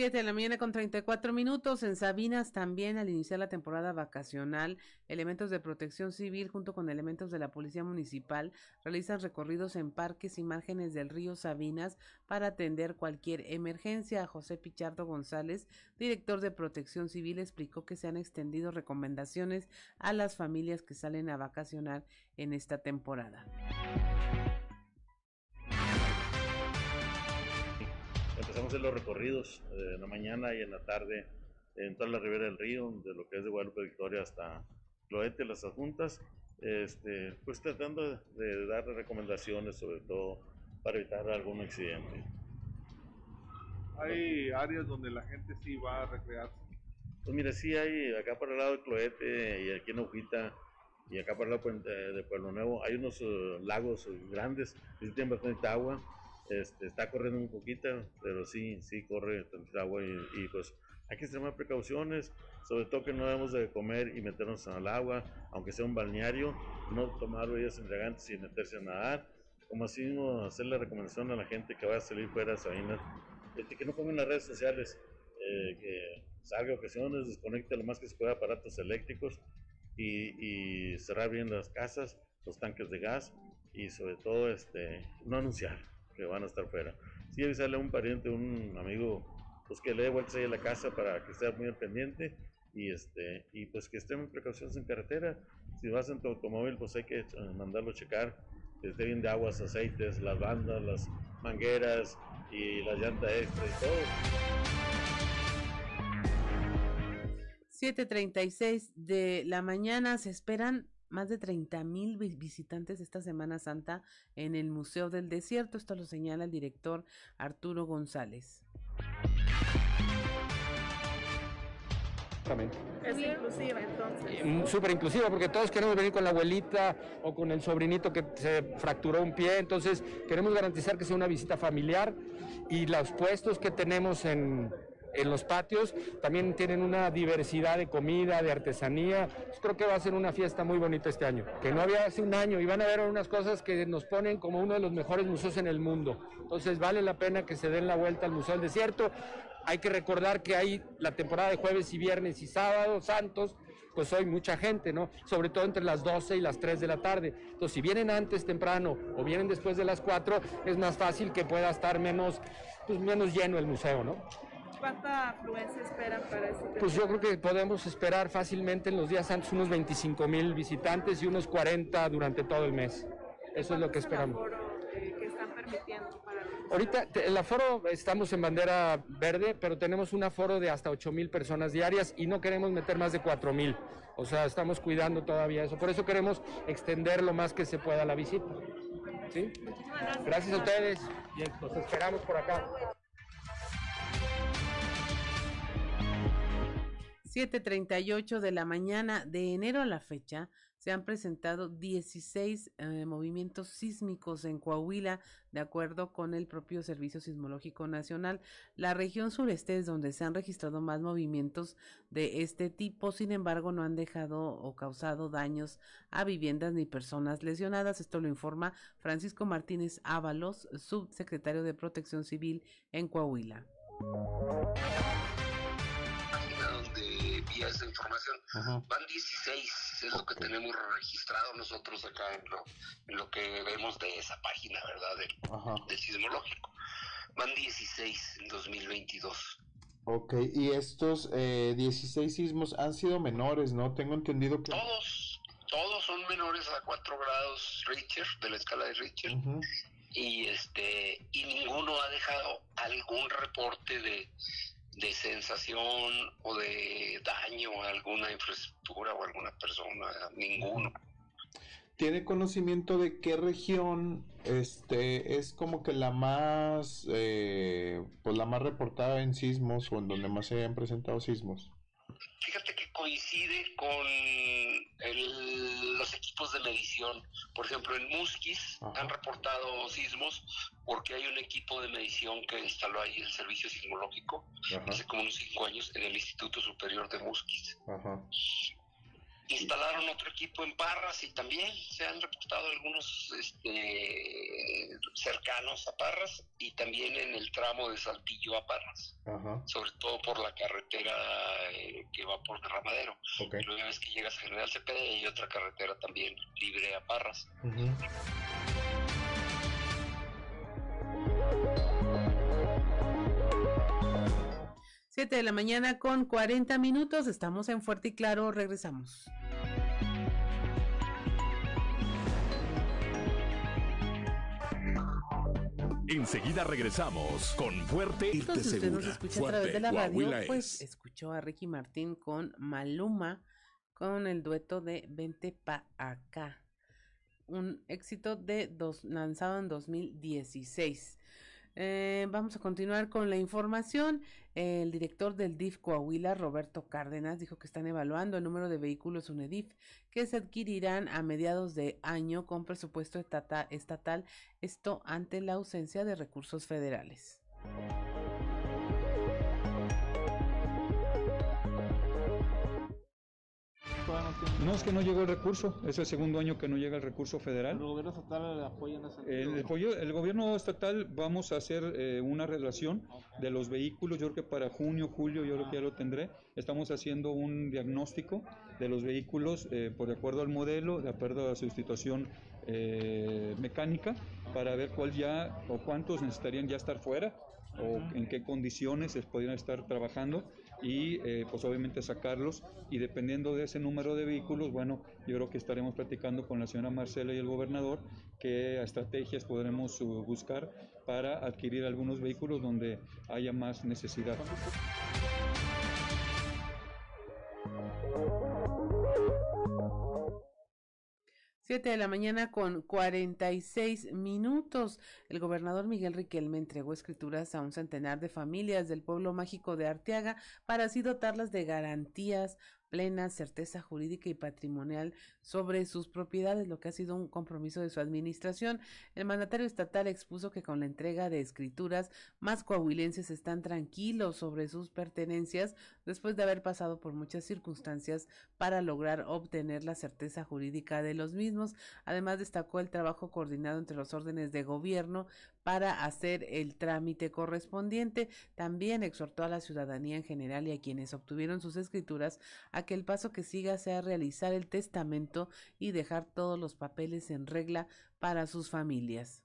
7 de la mañana con 34 minutos. En Sabinas también al iniciar la temporada vacacional, elementos de protección civil junto con elementos de la Policía Municipal realizan recorridos en parques y márgenes del río Sabinas para atender cualquier emergencia. José Pichardo González, director de protección civil, explicó que se han extendido recomendaciones a las familias que salen a vacacionar en esta temporada. Empezamos a hacer los recorridos eh, en la mañana y en la tarde en toda la ribera del río, de lo que es de Guadalupe Victoria hasta Cloete, las adjuntas, este, pues tratando de, dar recomendaciones sobre todo para evitar algún accidente. Hay áreas donde la gente sí va a recrearse. Pues mira, sí hay acá para el lado de Cloete y aquí en Ojita y acá para el lado de Pueblo Nuevo hay unos eh, lagos grandes que tienen bastante agua. Este, está corriendo un poquito, pero sí, sí corre tantita agua y, pues hay que extremar precauciones, sobre todo que no debemos de comer y meternos al agua, aunque sea un balneario, no tomar bebidas embriagantes y meterse a nadar, como así mismo hacer la recomendación a la gente que vaya a salir fuera de Sabinas, este, que no pongan las redes sociales, eh, que salga ocasiones, desconecte lo más que se pueda aparatos eléctricos y, y cerrar bien las casas, los tanques de gas y sobre todo este, no anunciar van a estar fuera. Sí avisarle a un pariente, un amigo, pues que le dé vueltas ahí a la casa para que esté muy al pendiente y este y pues que estén precauciones en carretera. Si vas en tu automóvil, pues hay que eh, mandarlo a checar que esté bien de aguas, aceites, las bandas, las mangueras y la llanta extra y todo. 7:36 de la mañana se esperan más de 30 mil visitantes esta Semana Santa en el Museo del Desierto. Esto lo señala el director Arturo González. Es inclusiva entonces. Súper inclusiva porque todos queremos venir con la abuelita o con el sobrinito que se fracturó un pie, entonces queremos garantizar que sea una visita familiar y los puestos que tenemos en, en los patios también tienen una diversidad de comida, de artesanía. Pues creo que va a ser una fiesta muy bonita este año, que no había hace un año y van a ver unas cosas que nos ponen como uno de los mejores museos en el mundo. Entonces vale la pena que se den la vuelta al Museo del Desierto. Hay que recordar que hay la temporada de jueves y viernes y sábados santos, pues hoy mucha gente, ¿no? Sobre todo entre las 12 y las 3 de la tarde. Entonces, si vienen antes temprano o vienen después de las 4, es más fácil que pueda estar menos, pues menos lleno el museo, ¿no? ¿Cuánta afluencia esperan para este Pues yo creo que podemos esperar fácilmente en los días santos unos 25 mil visitantes y unos 40 durante todo el mes. Eso es lo que esperamos. aforo, eh, que están permitiendo para los Ahorita el aforo estamos en bandera verde, pero tenemos un aforo de hasta 8 mil personas diarias y no queremos meter más de 4 mil. O sea, estamos cuidando todavía eso. Por eso queremos extender lo más que se pueda la visita. ¿Sí? Gracias a ustedes. Bien, los esperamos por acá. 7:38 de la mañana de enero a la fecha se han presentado 16 eh, movimientos sísmicos en Coahuila, de acuerdo con el propio Servicio Sismológico Nacional. La región sureste es donde se han registrado más movimientos de este tipo, sin embargo, no han dejado o causado daños a viviendas ni personas lesionadas. Esto lo informa Francisco Martínez Ábalos, subsecretario de Protección Civil en Coahuila. Esa información. Ajá. Van 16, es lo que tenemos registrado nosotros acá en lo, en lo que vemos de esa página, ¿verdad? Del, sismológico. Van 16 en 2022. Ok, y estos eh, 16 sismos han sido menores, ¿no? Tengo entendido que... Todos, todos son menores a 4 grados Richter, de la escala de Richter. Y este y ninguno ha dejado algún reporte de, de sensación o de daño a alguna infraestructura o a alguna persona, ninguno. ¿Tiene conocimiento de qué región este es como que la más eh, pues la más reportada en sismos o en donde más se hayan presentado sismos? Fíjate que coincide con el- los equipos de medición. Por ejemplo, en Musquis han reportado sismos porque hay un equipo de medición que instaló ahí el servicio sismológico Ajá. hace como unos cinco años en el Instituto Superior de Musquis. Ajá. Instalaron otro equipo en Parras y también se han reportado algunos este, cercanos a Parras y también en el tramo de Saltillo a Parras, Ajá. sobre todo por la carretera eh, que va por Derramadero. Ok. Luego una vez que llegas a General Cepeda hay otra carretera también libre a Parras. Siete de la mañana con 40 minutos. Estamos en Fuerte y Claro. Regresamos. Enseguida regresamos con Fuerte Entonces, si usted nos escucha a través de la radio, pues escuchó a Ricky Martín con Maluma, con el dueto de Vente pa' acá. Un éxito de dos, lanzado en 2016. Eh, vamos a continuar con la información. El director del DIF Coahuila, Roberto Cárdenas, dijo que están evaluando el número de vehículos UNEDIF que se adquirirán a mediados de año con presupuesto estata- estatal, esto ante la ausencia de recursos federales. No es que no llegó el recurso, es el segundo año que no llega el recurso federal. ¿El gobierno estatal le apoya en ese El, el apoyo- el gobierno estatal vamos a hacer eh, una relación de los vehículos, yo creo que para junio, julio, yo creo que ya lo tendré. Estamos haciendo un diagnóstico de los vehículos eh, por de acuerdo al modelo, de acuerdo a su situación eh, mecánica, para ver cuál ya o cuántos necesitarían ya estar fuera o en qué condiciones se podrían estar trabajando y eh, pues obviamente sacarlos y dependiendo de ese número de vehículos, bueno, yo creo que estaremos platicando con la señora Marcela y el gobernador qué estrategias podremos buscar para adquirir algunos vehículos donde haya más necesidad. Siete de la mañana con 46 minutos. El gobernador Miguel Riquelme entregó escrituras a un centenar de familias del pueblo mágico de Arteaga para así dotarlas de garantías plena certeza jurídica y patrimonial sobre sus propiedades, lo que ha sido un compromiso de su administración. El mandatario estatal expuso que con la entrega de escrituras, más coahuilenses están tranquilos sobre sus pertenencias después de haber pasado por muchas circunstancias para lograr obtener la certeza jurídica de los mismos. Además, destacó el trabajo coordinado entre los órdenes de gobierno para hacer el trámite correspondiente. También exhortó a la ciudadanía en general y a quienes obtuvieron sus escrituras a que el paso que siga sea realizar el testamento y dejar todos los papeles en regla para sus familias.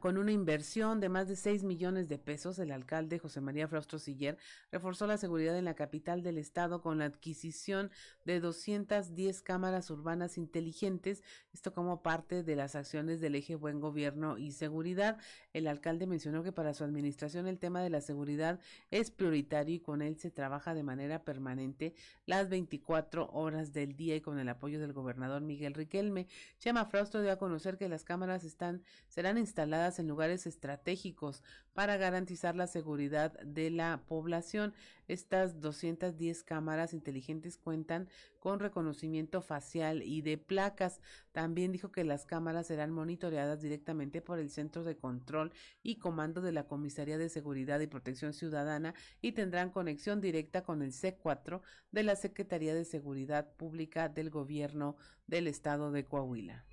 Con una inversión de más de 6 millones de pesos, el alcalde José María Fraustro Siller reforzó la seguridad en la capital del estado con la adquisición de 210 cámaras urbanas inteligentes, esto como parte de las acciones del eje Buen Gobierno y Seguridad. El alcalde mencionó que para su administración el tema de la seguridad es prioritario y con él se trabaja de manera permanente las 24 horas del día y con el apoyo del gobernador Miguel Riquelme. Chema Fraustro dio a conocer que las cámaras están serán instaladas en lugares estratégicos para garantizar la seguridad de la población. Estas 210 cámaras inteligentes cuentan con reconocimiento facial y de placas. También dijo que las cámaras serán monitoreadas directamente por el Centro de Control y Comando de la Comisaría de Seguridad y Protección Ciudadana y tendrán conexión directa con el C4 de la Secretaría de Seguridad Pública del Gobierno del Estado de Coahuila.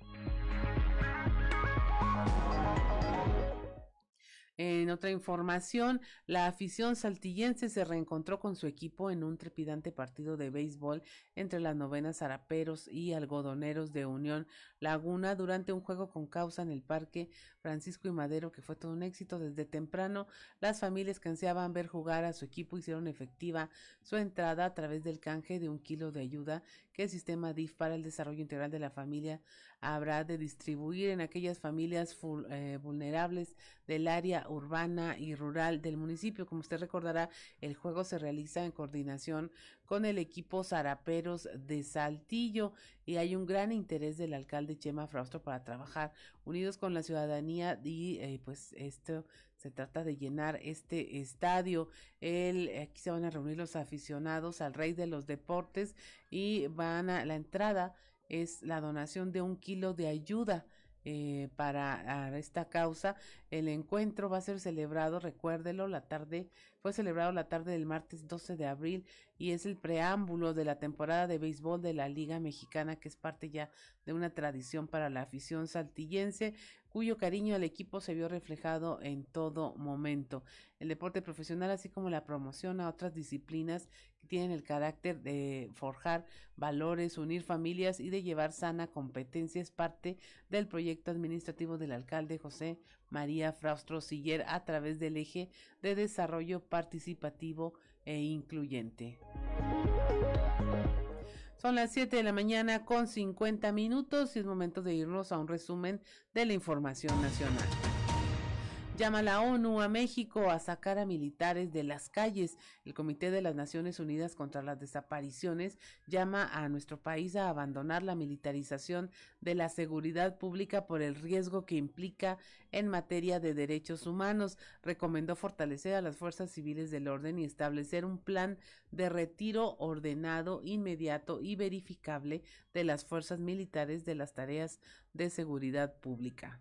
En otra información, la afición saltillense se reencontró con su equipo en un trepidante partido de béisbol entre las novenas Zaraperos y Algodoneros de Unión Laguna durante un juego con causa en el Parque Francisco y Madero que fue todo un éxito desde temprano. Las familias que ansiaban ver jugar a su equipo hicieron efectiva su entrada a través del canje de un kilo de ayuda que el sistema DIF para el desarrollo integral de la familia habrá de distribuir en aquellas familias eh, vulnerables del área urbana y rural del municipio. Como usted recordará, el juego se realiza en coordinación con el equipo Zaraperos de Saltillo y hay un gran interés del alcalde Chema Fraustro para trabajar unidos con la ciudadanía y eh, pues esto se trata de llenar este estadio. El, aquí se van a reunir los aficionados al rey de los deportes y van a la entrada es la donación de un kilo de ayuda eh, para esta causa. El encuentro va a ser celebrado, recuérdelo, la tarde, fue celebrado la tarde del martes 12 de abril y es el preámbulo de la temporada de béisbol de la Liga Mexicana, que es parte ya de una tradición para la afición saltillense cuyo cariño al equipo se vio reflejado en todo momento. El deporte profesional, así como la promoción a otras disciplinas que tienen el carácter de forjar valores, unir familias y de llevar sana competencia, es parte del proyecto administrativo del alcalde José María Fraustro Siller a través del eje de desarrollo participativo e incluyente. Son las 7 de la mañana con 50 minutos y es momento de irnos a un resumen de la información nacional. Llama la ONU a México a sacar a militares de las calles. El Comité de las Naciones Unidas contra las Desapariciones llama a nuestro país a abandonar la militarización de la seguridad pública por el riesgo que implica en materia de derechos humanos. Recomendó fortalecer a las fuerzas civiles del orden y establecer un plan de retiro ordenado, inmediato y verificable de las fuerzas militares de las tareas de seguridad pública.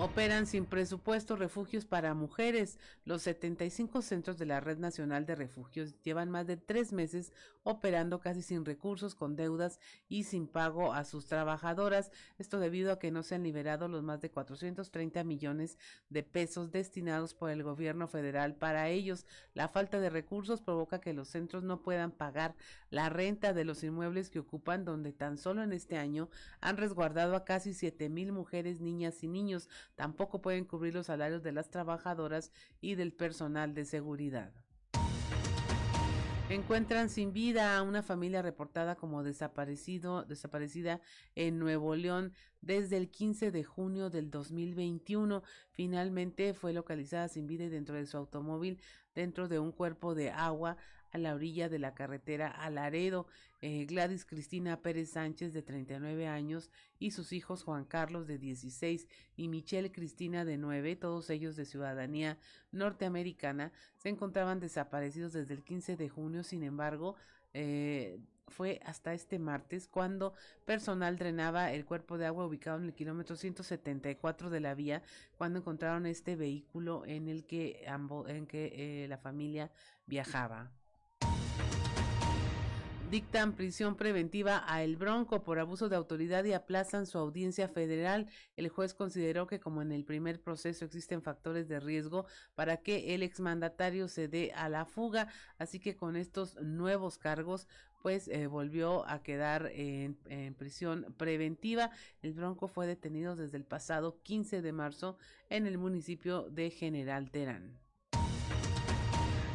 Operan sin presupuesto refugios para mujeres. Los 75 centros de la Red Nacional de Refugios llevan más de tres meses operando casi sin recursos, con deudas y sin pago a sus trabajadoras. Esto debido a que no se han liberado los más de 430 millones de pesos destinados por el gobierno federal para ellos. La falta de recursos provoca que los centros no puedan pagar la renta de los inmuebles que ocupan, donde tan solo en este año han resguardado a casi 7 mil mujeres, niñas y niños tampoco pueden cubrir los salarios de las trabajadoras y del personal de seguridad. Encuentran sin vida a una familia reportada como desaparecido, desaparecida en Nuevo León desde el 15 de junio del 2021. Finalmente fue localizada sin vida y dentro de su automóvil, dentro de un cuerpo de agua a la orilla de la carretera a Laredo. Eh, Gladys Cristina Pérez Sánchez, de 39 años, y sus hijos Juan Carlos, de 16, y Michelle Cristina, de 9, todos ellos de ciudadanía norteamericana, se encontraban desaparecidos desde el 15 de junio. Sin embargo, eh, fue hasta este martes cuando personal drenaba el cuerpo de agua ubicado en el kilómetro 174 de la vía cuando encontraron este vehículo en el que, en que eh, la familia viajaba dictan prisión preventiva a El Bronco por abuso de autoridad y aplazan su audiencia federal. El juez consideró que como en el primer proceso existen factores de riesgo para que el exmandatario se dé a la fuga, así que con estos nuevos cargos pues eh, volvió a quedar en, en, prisión preventiva. El Bronco fue detenido desde el pasado 15 de marzo en el municipio de General Terán.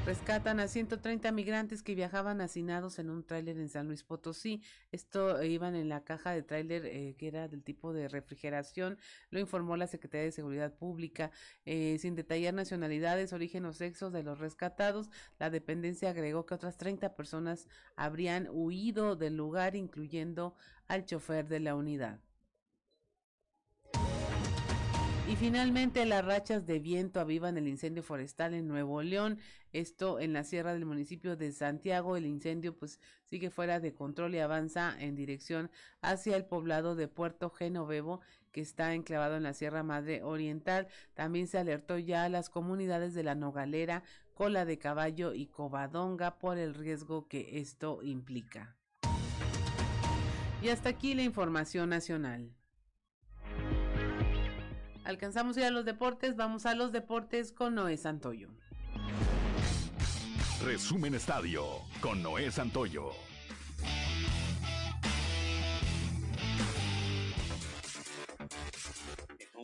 Rescatan a 130 migrantes que viajaban hacinados en un tráiler en San Luis Potosí. Esto eh, iban en la caja de tráiler eh, que era del tipo de refrigeración. Lo informó la Secretaría de Seguridad Pública. Eh, sin detallar nacionalidades, origen o sexo de los rescatados, la dependencia agregó que otras 30 personas habrían huido del lugar, incluyendo al chofer de la unidad. Y finalmente las rachas de viento avivan el incendio forestal en Nuevo León, esto en la sierra del municipio de Santiago. El incendio pues sigue fuera de control y avanza en dirección hacia el poblado de Puerto Genovevo que está enclavado en la Sierra Madre Oriental. También se alertó ya a las comunidades de la Nogalera, Cola de Caballo y Covadonga por el riesgo que esto implica. Y hasta aquí la información nacional. Alcanzamos ya a los deportes, vamos a los deportes con Noé Santoyo. Resumen Estadio con Noé Santoyo.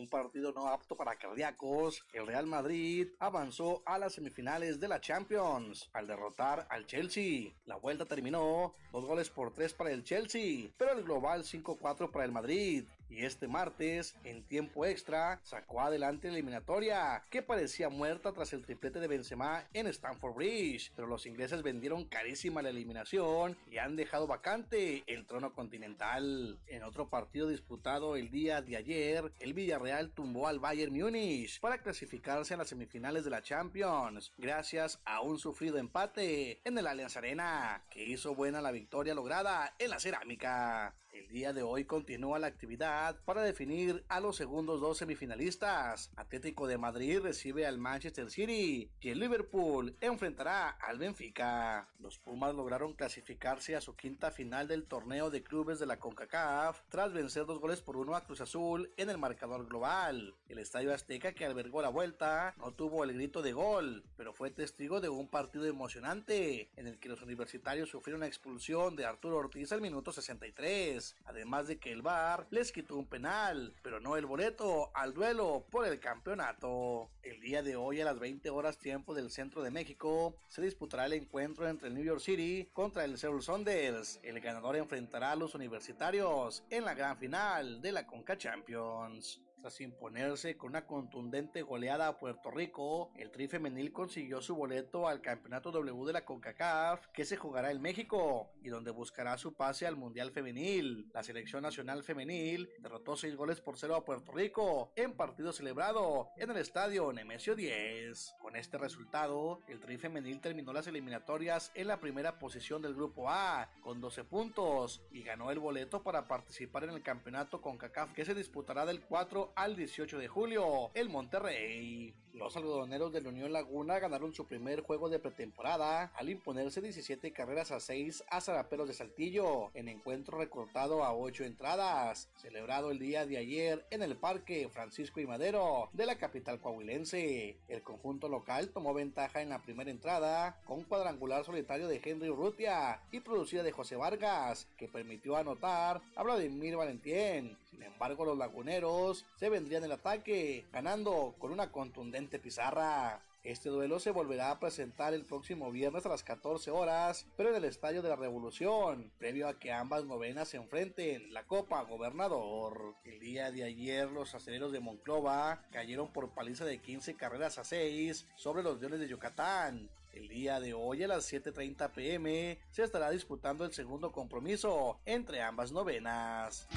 un partido no apto para cardíacos, el Real Madrid avanzó a las semifinales de la Champions al derrotar al Chelsea. La vuelta terminó dos goles por tres para el Chelsea, pero el global 5-4 para el Madrid y este martes, en tiempo extra, sacó adelante la eliminatoria, que parecía muerta tras el triplete de Benzema en Stamford Bridge, pero los ingleses vendieron carísima la eliminación y han dejado vacante el trono continental. En otro partido disputado el día de ayer, el Villarreal tumbó al Bayern Múnich para clasificarse a las semifinales de la Champions, gracias a un sufrido empate en el Allianz Arena, que hizo buena la victoria lograda en la cerámica. Día de hoy continúa la actividad para definir a los segundos dos semifinalistas. Atlético de Madrid recibe al Manchester City y el Liverpool enfrentará al Benfica. Los Pumas lograron clasificarse a su quinta final del torneo de clubes de la CONCACAF tras vencer dos goles por uno a Cruz Azul en el marcador global. El Estadio Azteca que albergó la vuelta no tuvo el grito de gol, pero fue testigo de un partido emocionante en el que los universitarios sufrieron la expulsión de Arturo Ortiz al minuto 63 además de que el VAR les quitó un penal, pero no el boleto al duelo por el campeonato. El día de hoy a las 20 horas tiempo del centro de México se disputará el encuentro entre el New York City contra el Seoul Sounders. El ganador enfrentará a los universitarios en la gran final de la Conca Champions. Tras imponerse con una contundente goleada a Puerto Rico, el Tri Femenil consiguió su boleto al Campeonato W de la CONCACAF, que se jugará en México y donde buscará su pase al Mundial Femenil. La selección nacional femenil derrotó 6 goles por 0 a Puerto Rico en partido celebrado en el estadio Nemesio 10. Con este resultado, el Tri Femenil terminó las eliminatorias en la primera posición del Grupo A con 12 puntos y ganó el boleto para participar en el Campeonato CONCACAF que se disputará del 4 al 18 de julio, el Monterrey. Los algodoneros de la Unión Laguna ganaron su primer juego de pretemporada al imponerse 17 carreras a 6 a Zaraperos de Saltillo, en encuentro recortado a 8 entradas, celebrado el día de ayer en el Parque Francisco y Madero de la capital coahuilense. El conjunto local tomó ventaja en la primera entrada con cuadrangular solitario de Henry Urrutia y producida de José Vargas, que permitió anotar a Vladimir Valentín. Sin embargo, los laguneros se vendrían el ataque, ganando con una contundente pizarra. Este duelo se volverá a presentar el próximo viernes a las 14 horas, pero en el Estadio de la Revolución, previo a que ambas novenas se enfrenten la Copa Gobernador. El día de ayer los aceleros de Monclova cayeron por paliza de 15 carreras a 6 sobre los Leones de Yucatán. El día de hoy a las 7.30 pm se estará disputando el segundo compromiso entre ambas novenas.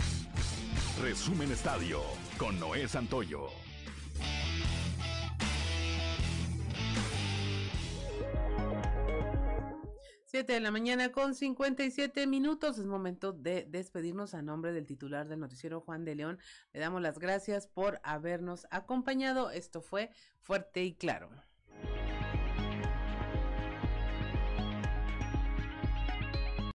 Resumen Estadio con Noé Santoyo. 7 de la mañana con 57 minutos. Es momento de despedirnos a nombre del titular del noticiero Juan de León. Le damos las gracias por habernos acompañado. Esto fue fuerte y claro.